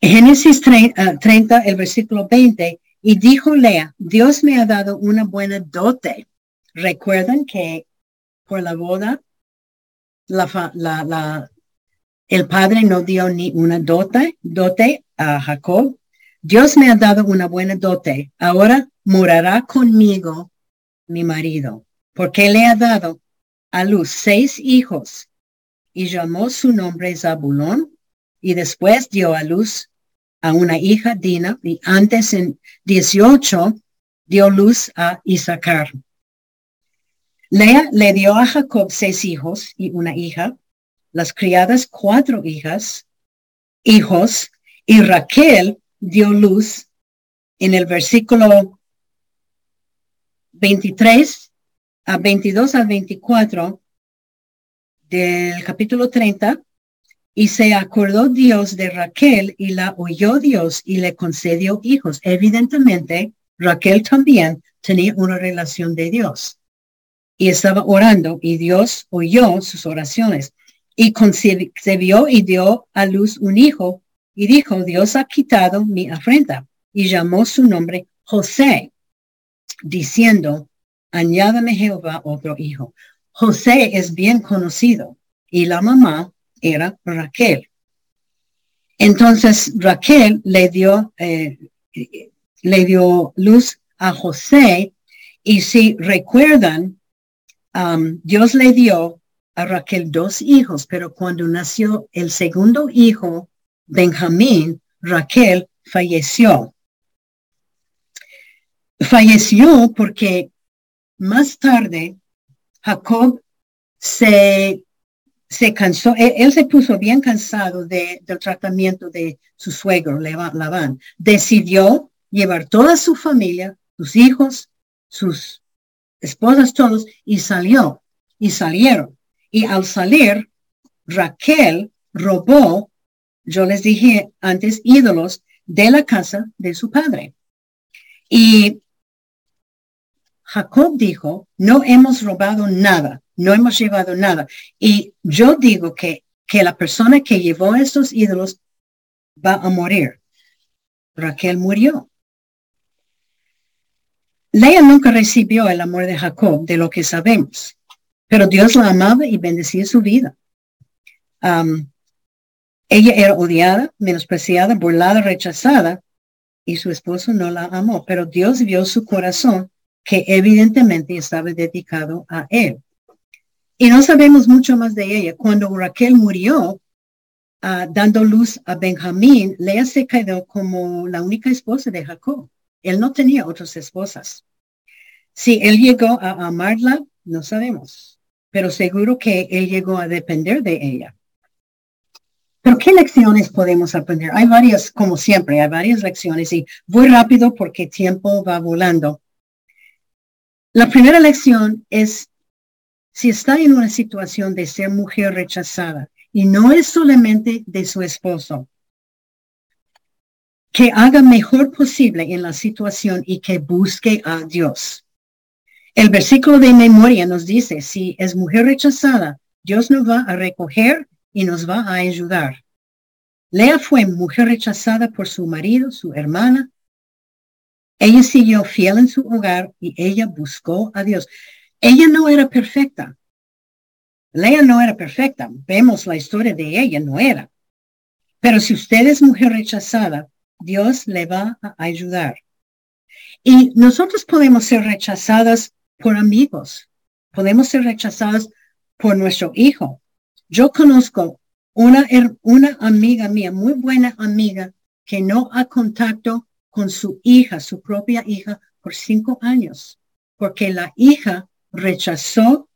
Génesis 30, ah, el versículo 20, y dijo Lea, Dios me ha dado una buena dote. Recuerdan que por la boda, la, la, el padre no dio ni una dote, dote a Jacob. Dios me ha dado una buena dote. Ahora morará conmigo mi marido, porque le ha dado a luz seis hijos y llamó su nombre Zabulón y después dio a luz a una hija Dina y antes en 18 dio luz a Isaacar. Lea le dio a Jacob seis hijos y una hija, las criadas cuatro hijas, hijos, y Raquel dio luz en el versículo 23 a 22 a 24 del capítulo 30, y se acordó Dios de Raquel y la oyó Dios y le concedió hijos. Evidentemente, Raquel también tenía una relación de Dios y estaba orando y Dios oyó sus oraciones y concebió y dio a luz un hijo y dijo, Dios ha quitado mi afrenta y llamó su nombre José, diciendo, añádame Jehová otro hijo. José es bien conocido y la mamá era Raquel. Entonces Raquel le dio, eh, le dio luz a José y si recuerdan, Dios le dio a Raquel dos hijos, pero cuando nació el segundo hijo, Benjamín, Raquel falleció. Falleció porque más tarde, Jacob se, se cansó, él, se puso bien cansado de, del tratamiento de su suegro, Labán. Decidió llevar toda su familia, sus hijos, sus esposas, todos, y salió, y salieron. Y al salir, Raquel robó, yo les dije antes, ídolos de la casa de su padre. Y Jacob dijo, no hemos robado nada, no hemos llevado nada. Y yo digo que, que la persona que llevó estos ídolos va a morir. Raquel murió. Lea nunca recibió el amor de Jacob, de lo que sabemos, pero Dios la amaba y bendecía su vida. ella era odiada, menospreciada, burlada, rechazada, y su esposo no la amó, pero Dios vio su corazón que evidentemente estaba dedicado a él. Y no sabemos mucho más de ella. Cuando Raquel murió, ah, dando luz a Benjamín, Lea se quedó como la única esposa de Jacob. Él no tenía otras esposas. Si él llegó a amarla, no sabemos, pero seguro que él llegó a depender de ella. Pero ¿qué lecciones podemos aprender? Hay varias, como siempre, hay varias lecciones y voy rápido porque tiempo va volando. La primera lección es si está en una situación de ser mujer rechazada y no es solamente de su esposo, que haga mejor posible en la situación y que busque a Dios. El versículo de memoria nos dice, si es mujer rechazada, Dios nos va a recoger y nos va a ayudar. Lea fue mujer rechazada por su marido, su hermana. Ella siguió fiel en su hogar y ella buscó a Dios. Ella no era perfecta. Lea no era perfecta. Vemos la historia de ella, no era. Pero si usted es mujer rechazada, Dios le va a ayudar. Y nosotros podemos ser rechazadas por amigos. Podemos ser rechazadas por nuestro hijo. Yo conozco una, una amiga mía, muy buena amiga, que no ha contacto con su hija, su propia hija, por cinco años, porque la hija rechazó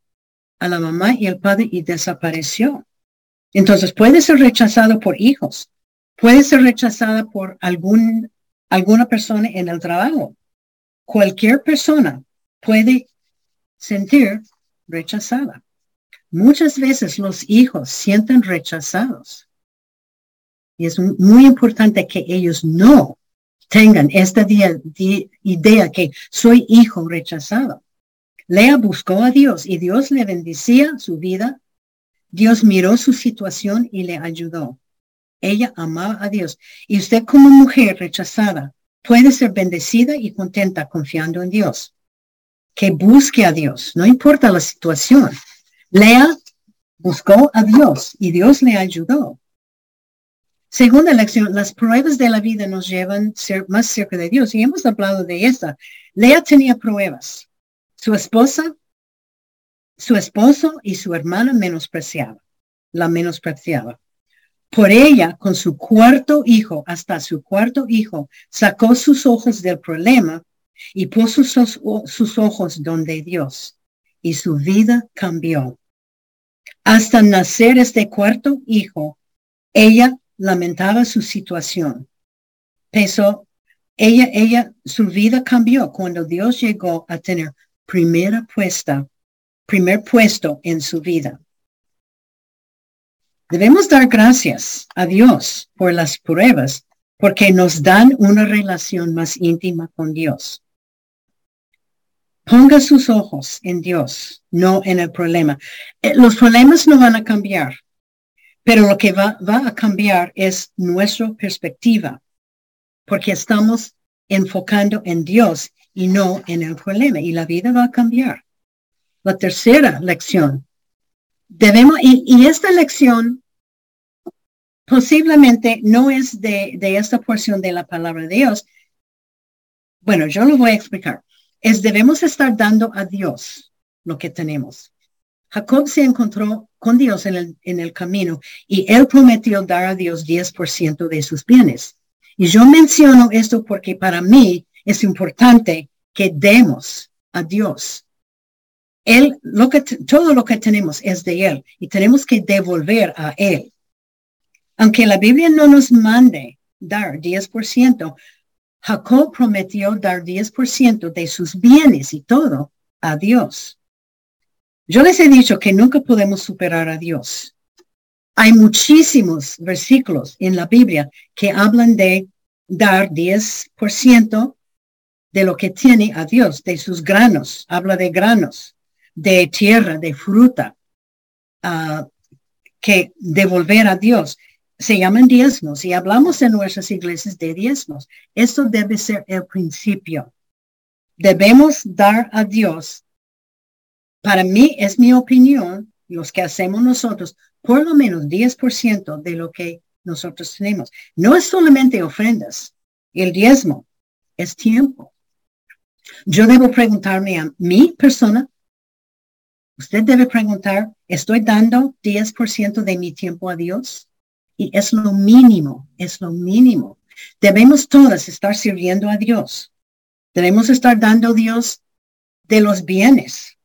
a la mamá y el padre y desapareció. Entonces puede ser rechazado por hijos, puede ser rechazada por algún, alguna persona en el trabajo. Cualquier persona puede sentir rechazada. Muchas veces los hijos sienten rechazados. Y es muy importante que ellos no tengan esta idea que soy hijo rechazado. Lea buscó a Dios y Dios le bendecía su vida. Dios miró su situación y le ayudó. Ella amaba a Dios. Y usted como mujer rechazada puede ser bendecida y contenta confiando en Dios que busque a Dios, no importa la situación. Lea buscó a Dios y Dios le ayudó. Segunda lección, las pruebas de la vida nos llevan ser más cerca de Dios y hemos hablado de esta. Lea tenía pruebas. Su esposa, su esposo y su hermana menospreciaba, la menospreciaba. Por ella, con su cuarto hijo, hasta su cuarto hijo, sacó sus ojos del problema y puso sus, ojos donde Dios y su vida cambió. Hasta nacer este cuarto hijo, ella lamentaba su situación. Pesó, ella, ella, su vida cambió cuando Dios llegó a tener primera puesta, primer puesto en su vida. Debemos dar gracias a Dios por las pruebas porque nos dan una relación más íntima con Dios. Ponga sus ojos en Dios, no en el problema. Eh, los problemas no van a cambiar, pero lo que va, va a cambiar es nuestra perspectiva, porque estamos enfocando en Dios y no en el problema, y la vida va a cambiar. La tercera lección. Debemos, y, esta lección posiblemente no es de, de esta porción de la palabra de Dios. Bueno, yo lo voy a explicar es debemos estar dando a Dios lo que tenemos. Jacob se encontró con Dios en el, en el camino y él prometió dar a Dios 10% de sus bienes. Y yo menciono esto porque para mí es importante que demos a Dios. Él, lo que, todo lo que tenemos es de Él y tenemos que devolver a Él. Aunque la Biblia no nos mande dar 10%, Jacob prometió dar 10% de sus bienes y todo a Dios. Yo les he dicho que nunca podemos superar a Dios. Hay muchísimos versículos en la Biblia que hablan de dar 10% de lo que tiene a Dios, de sus granos. Habla de granos, de tierra, de fruta, ah, que devolver a Dios se llaman diezmos y hablamos en nuestras iglesias de diezmos. Esto debe ser el principio. Debemos dar a Dios. Para mí es mi opinión, los que hacemos nosotros, por lo menos 10% de lo que nosotros tenemos. No es solamente ofrendas, el diezmo es tiempo. Yo debo preguntarme a mi persona, Usted debe preguntar, ¿estoy dando 10% de mi tiempo a Dios? Y es lo mínimo, es lo mínimo. Debemos todas estar sirviendo a Dios. Debemos estar dando a Dios de los bienes,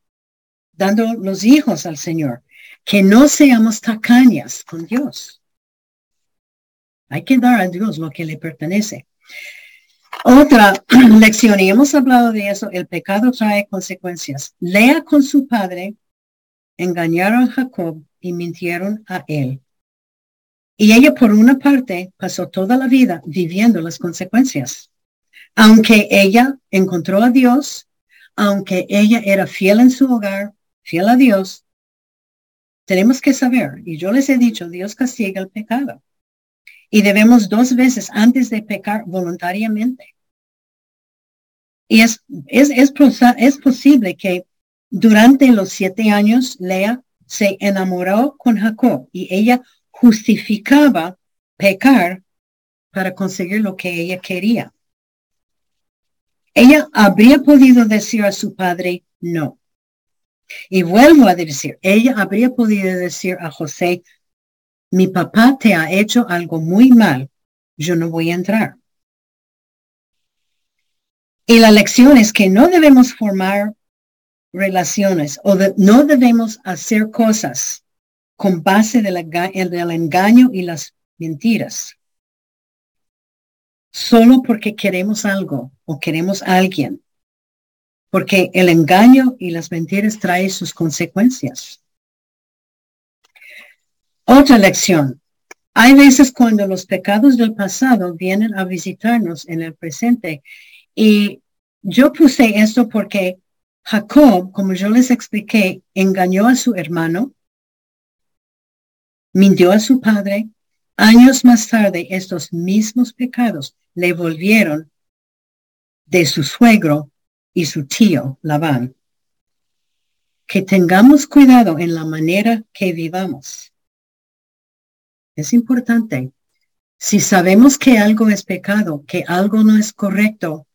dando los hijos al Señor. Que no seamos tacañas con Dios. Hay que dar a Dios lo que le pertenece. Otra lección, y hemos hablado de eso, el pecado trae consecuencias. Lea con su padre, engañaron a Jacob y mintieron a él. Y ella, por una parte, pasó toda la vida viviendo las consecuencias. Aunque ella encontró a Dios, aunque ella era fiel en su hogar, fiel a Dios, tenemos que saber, y yo les he dicho, Dios castiga el pecado. Y debemos dos veces antes de pecar voluntariamente. Y es, es, es, es posible que durante los siete años Lea se enamoró con Jacob y ella justificaba pecar para conseguir lo que ella quería. Ella habría podido decir a su padre no. Y vuelvo a decir, ella habría podido decir a José, mi papá te ha hecho algo muy mal, yo no voy a entrar. Y la lección es que no debemos formar relaciones o no debemos hacer cosas con base del, del engaño y las mentiras. Solo porque queremos algo o queremos a alguien. Porque el engaño y las mentiras traen sus consecuencias. Otra lección. Hay veces cuando los pecados del pasado vienen a visitarnos en el presente. Y yo puse esto porque Jacob, como yo les expliqué, engañó a su hermano, mintió a su padre. Años más tarde, estos mismos pecados le volvieron de su suegro y su tío Labán. Que tengamos cuidado en la manera que vivamos. Es importante. Si sabemos que algo es pecado, que algo no es correcto,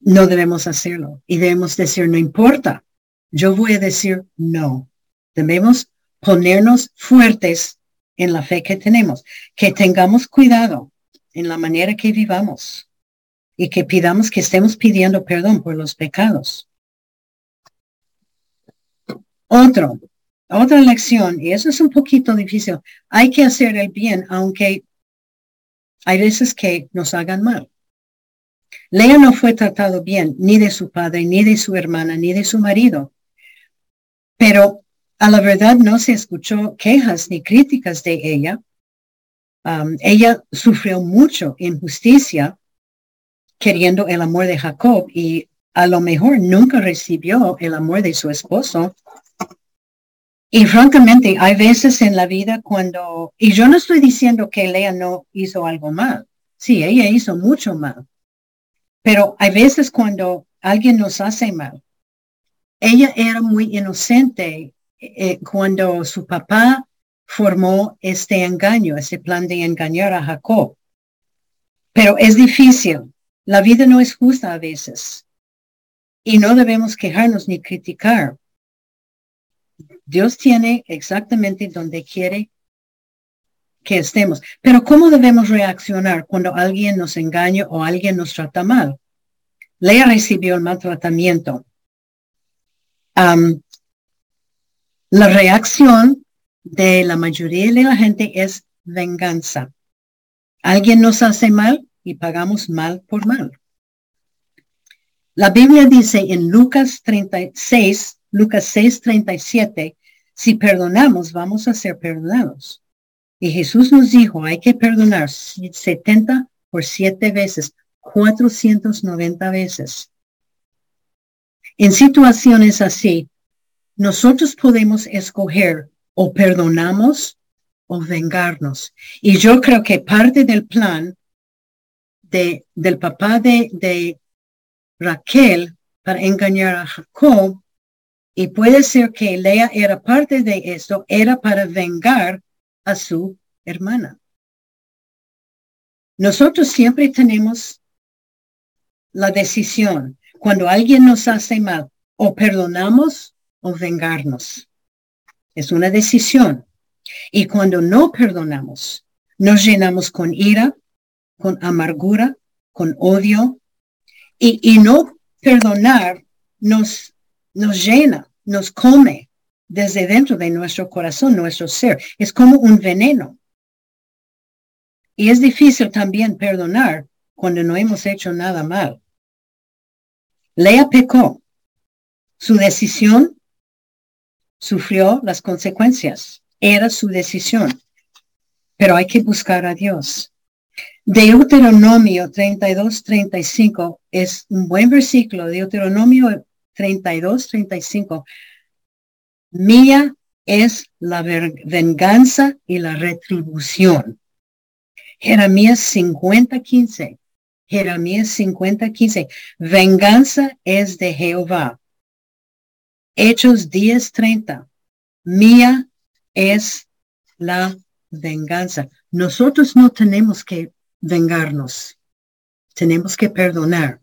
no debemos hacerlo. Y debemos decir, no importa, yo voy a decir no. Debemos ponernos fuertes en la fe que tenemos, que tengamos cuidado en la manera que vivamos y que pidamos que estemos pidiendo perdón por los pecados. Otro, otra lección, y eso es un poquito difícil, hay que hacer el bien aunque hay veces que nos hagan mal. Lea no fue tratado bien ni de su padre, ni de su hermana, ni de su marido. Pero a la verdad no se escuchó quejas ni críticas de ella. Um, ella sufrió mucho injusticia queriendo el amor de Jacob y a lo mejor nunca recibió el amor de su esposo. Y francamente, hay veces en la vida cuando, y yo no estoy diciendo que Lea no hizo algo mal. Sí, ella hizo mucho mal. Pero hay veces cuando alguien nos hace mal. Ella era muy inocente eh, cuando su papá formó este engaño, este plan de engañar a Jacob. Pero es difícil. La vida no es justa a veces. Y no debemos quejarnos ni criticar. Dios tiene exactamente donde quiere que estemos. Pero ¿cómo debemos reaccionar cuando alguien nos engaña o alguien nos trata mal? Lea recibió el maltratamiento. la reacción de la mayoría de la gente es venganza. Alguien nos hace mal y pagamos mal por mal. La Biblia dice en Lucas 36, Lucas 6, 37, si perdonamos, vamos a ser perdonados. Y Jesús nos dijo, hay que perdonar 70 por 7 veces, 490 veces. En situaciones así, nosotros podemos escoger o perdonamos o vengarnos. Y yo creo que parte del plan de, del papá de, de Raquel para engañar a Jacob, y puede ser que Lea era parte de esto, era para vengar a su hermana. Nosotros siempre tenemos la decisión. Cuando alguien nos hace mal, O perdonamos o vengarnos. Es una decisión. Y cuando no perdonamos, nos llenamos con ira, con amargura, con odio. Y, y no perdonar nos, nos llena, nos come desde dentro de nuestro corazón, nuestro ser. Es como un veneno. Y es difícil también perdonar cuando no hemos hecho nada mal. Lea pecó. Su decisión sufrió las consecuencias. Era su decisión. Pero hay que buscar a Dios. Deuteronomio 32, 35 es un buen versículo. Deuteronomio 32, 35. Mía es la venganza y la retribución. Jeremías 50, 15. Jeremías 50, 15. Venganza es de Jehová. Hechos 10, 30. Mía es la venganza. Nosotros no tenemos que vengarnos. Tenemos que perdonar.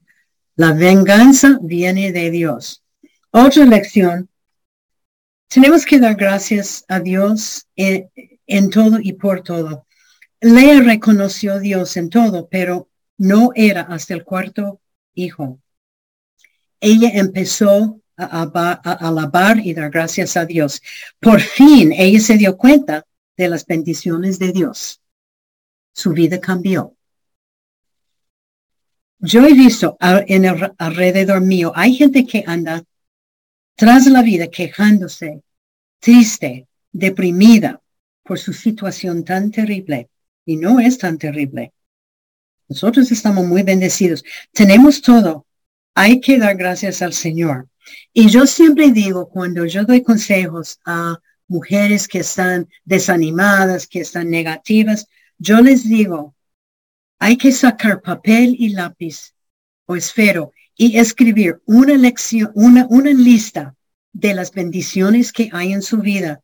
La venganza viene de Dios. Otra lección. Tenemos que dar gracias a Dios en, en todo y por todo. Lea reconoció a Dios en todo, pero no era hasta el cuarto hijo. Ella empezó a, alabar y dar gracias a Dios. Por fin ella se dio cuenta de las bendiciones de Dios. Su vida cambió. Yo he visto en el alrededor mío, hay gente que anda tras la vida quejándose, triste, deprimida por su situación tan terrible. Y no es tan terrible. Nosotros estamos muy bendecidos. Tenemos todo. Hay que dar gracias al Señor. Y yo siempre digo, cuando yo doy consejos a mujeres que están desanimadas, que están negativas, yo les digo, hay que sacar papel y lápiz o esfero y escribir una lección, una, una lista de las bendiciones que hay en su vida,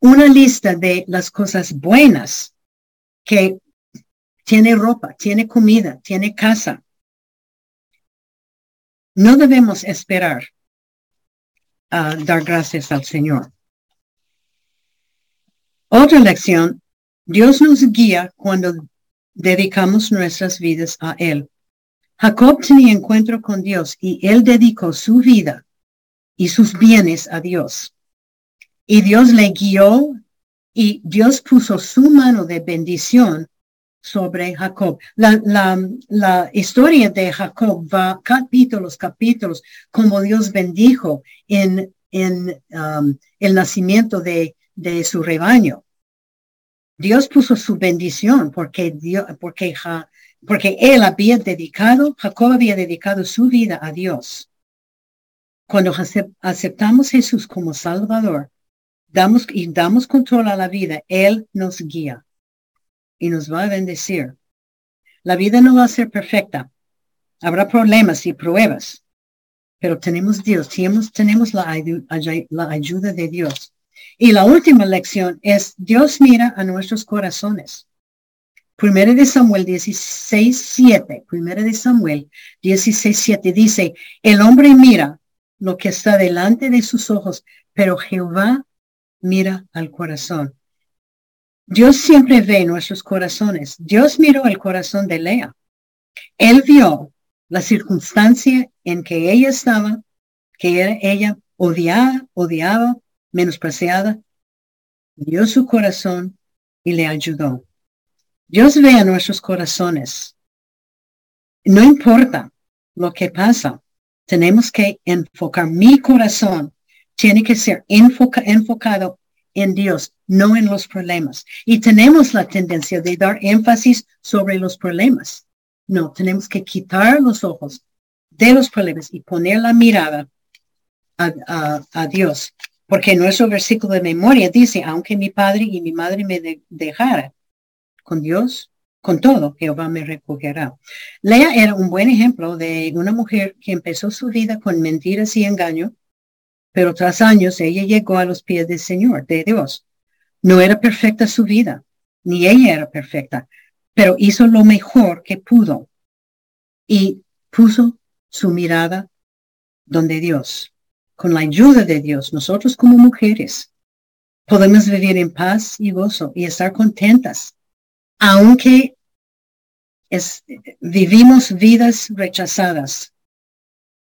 una lista de las cosas buenas que tiene ropa, tiene comida, tiene casa. No debemos esperar a dar gracias al Señor. Otra lección, Dios nos guía cuando dedicamos nuestras vidas a Él. Jacob tenía encuentro con Dios y él dedicó su vida y sus bienes a Dios. Y Dios le guió y Dios puso su mano de bendición sobre Jacob. La, la, la, historia de Jacob va capítulos, capítulos, como Dios bendijo en, en um, el nacimiento de, de su rebaño. Dios puso su bendición porque, Dios, porque, porque él había dedicado, Jacob había dedicado su vida a Dios. Cuando aceptamos Jesús como Salvador, damos y damos control a la vida, Él nos guía y nos va a bendecir. La vida no va a ser perfecta. Habrá problemas y pruebas, pero tenemos Dios, tenemos, tenemos la, la ayuda de Dios. Y la última lección es, Dios mira a nuestros corazones. Primera de Samuel 16, 7. Primera de Samuel 16, 7 dice, el hombre mira lo que está delante de sus ojos, pero Jehová mira al corazón. Dios siempre ve nuestros corazones. Dios miró el corazón de Lea. Él vio la circunstancia en que ella estaba, que era ella odiada, odiaba, menospreciada. Vio su corazón y le ayudó. Dios ve a nuestros corazones. No importa lo que pasa, tenemos que enfocar mi corazón tiene que ser enfocado en Dios, no en los problemas. Y tenemos la tendencia de dar énfasis sobre los problemas. No, tenemos que quitar los ojos de los problemas y poner la mirada a, Dios. Porque nuestro versículo de memoria dice, aunque mi padre y mi madre me dejara, con Dios, con todo, Jehová me recogerá. Lea era un buen ejemplo de una mujer que empezó su vida con mentiras y engaño pero tras años ella llegó a los pies del Señor, de Dios. No era perfecta su vida, ni ella era perfecta, pero hizo lo mejor que pudo y puso su mirada donde Dios. con la ayuda de Dios, nosotros como mujeres, podemos vivir en paz y gozo y estar contentas, aunque vivimos vidas rechazadas.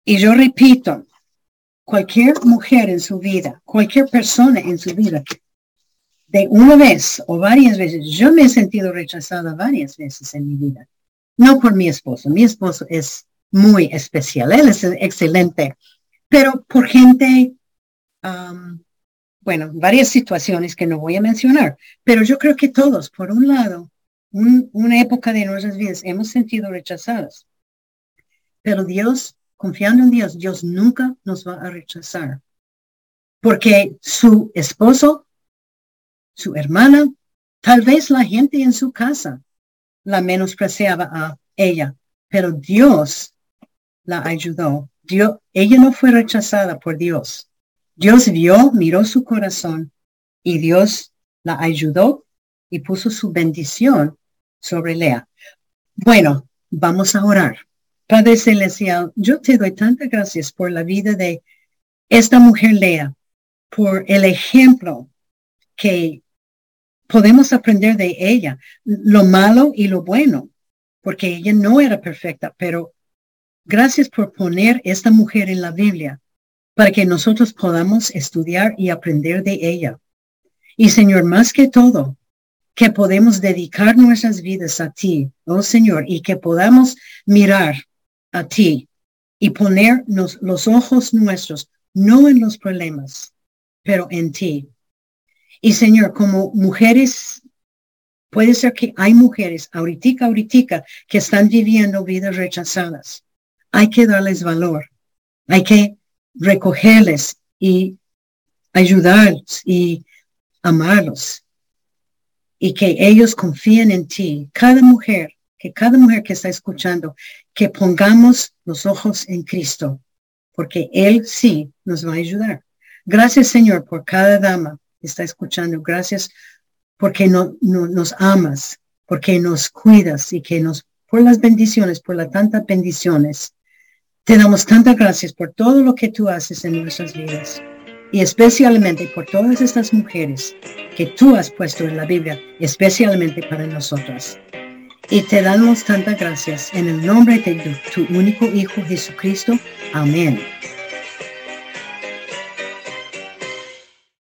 Y yo repito, cualquier mujer en su vida, cualquier persona en su vida, de una vez o varias veces, yo me he sentido rechazada varias veces en mi vida. No por mi esposo, mi esposo es muy especial, él es excelente, pero por gente, bueno, varias situaciones que no voy a mencionar, pero yo creo que todos, por un lado, una época de nuestras vidas hemos sentido rechazadas, pero Dios, confiando en Dios, Dios nunca nos va a rechazar, porque su esposo, su hermana, tal vez la gente en su casa la menospreciaba a ella, pero Dios la ayudó. Dios, ella no fue rechazada por Dios. Dios vio, miró su corazón y Dios la ayudó y puso su bendición sobre Lea. Bueno, vamos a orar. Padre Celestial, yo te doy tantas gracias por la vida de esta mujer Lea, por el ejemplo que podemos aprender de ella, lo malo y lo bueno, porque ella no era perfecta, pero Gracias por poner esta mujer en la Biblia para que nosotros podamos estudiar y aprender de ella. Y Señor, más que todo, que podemos dedicar nuestras vidas a ti, oh Señor, y que podamos mirar a ti y ponernos los ojos nuestros, no en los problemas, pero en ti. Y Señor, como mujeres, puede ser que hay mujeres ahorita, ahorita, que están viviendo vidas rechazadas hay que darles valor, hay que recogerles y ayudarlos y amarlos y que ellos confíen en ti. Cada mujer, que cada mujer que está escuchando, que pongamos los ojos en Cristo, porque Él sí nos va a ayudar. Gracias Señor por cada dama que está escuchando. Gracias porque no, nos amas, porque nos cuidas y que nos, por las bendiciones, por las tantas bendiciones te damos tantas gracias por todo lo que tú haces en nuestras vidas y especialmente por todas estas mujeres que tú has puesto en la Biblia, especialmente para nosotras. Y te damos tantas gracias en el nombre de tu, tu único Hijo Jesucristo. Amén.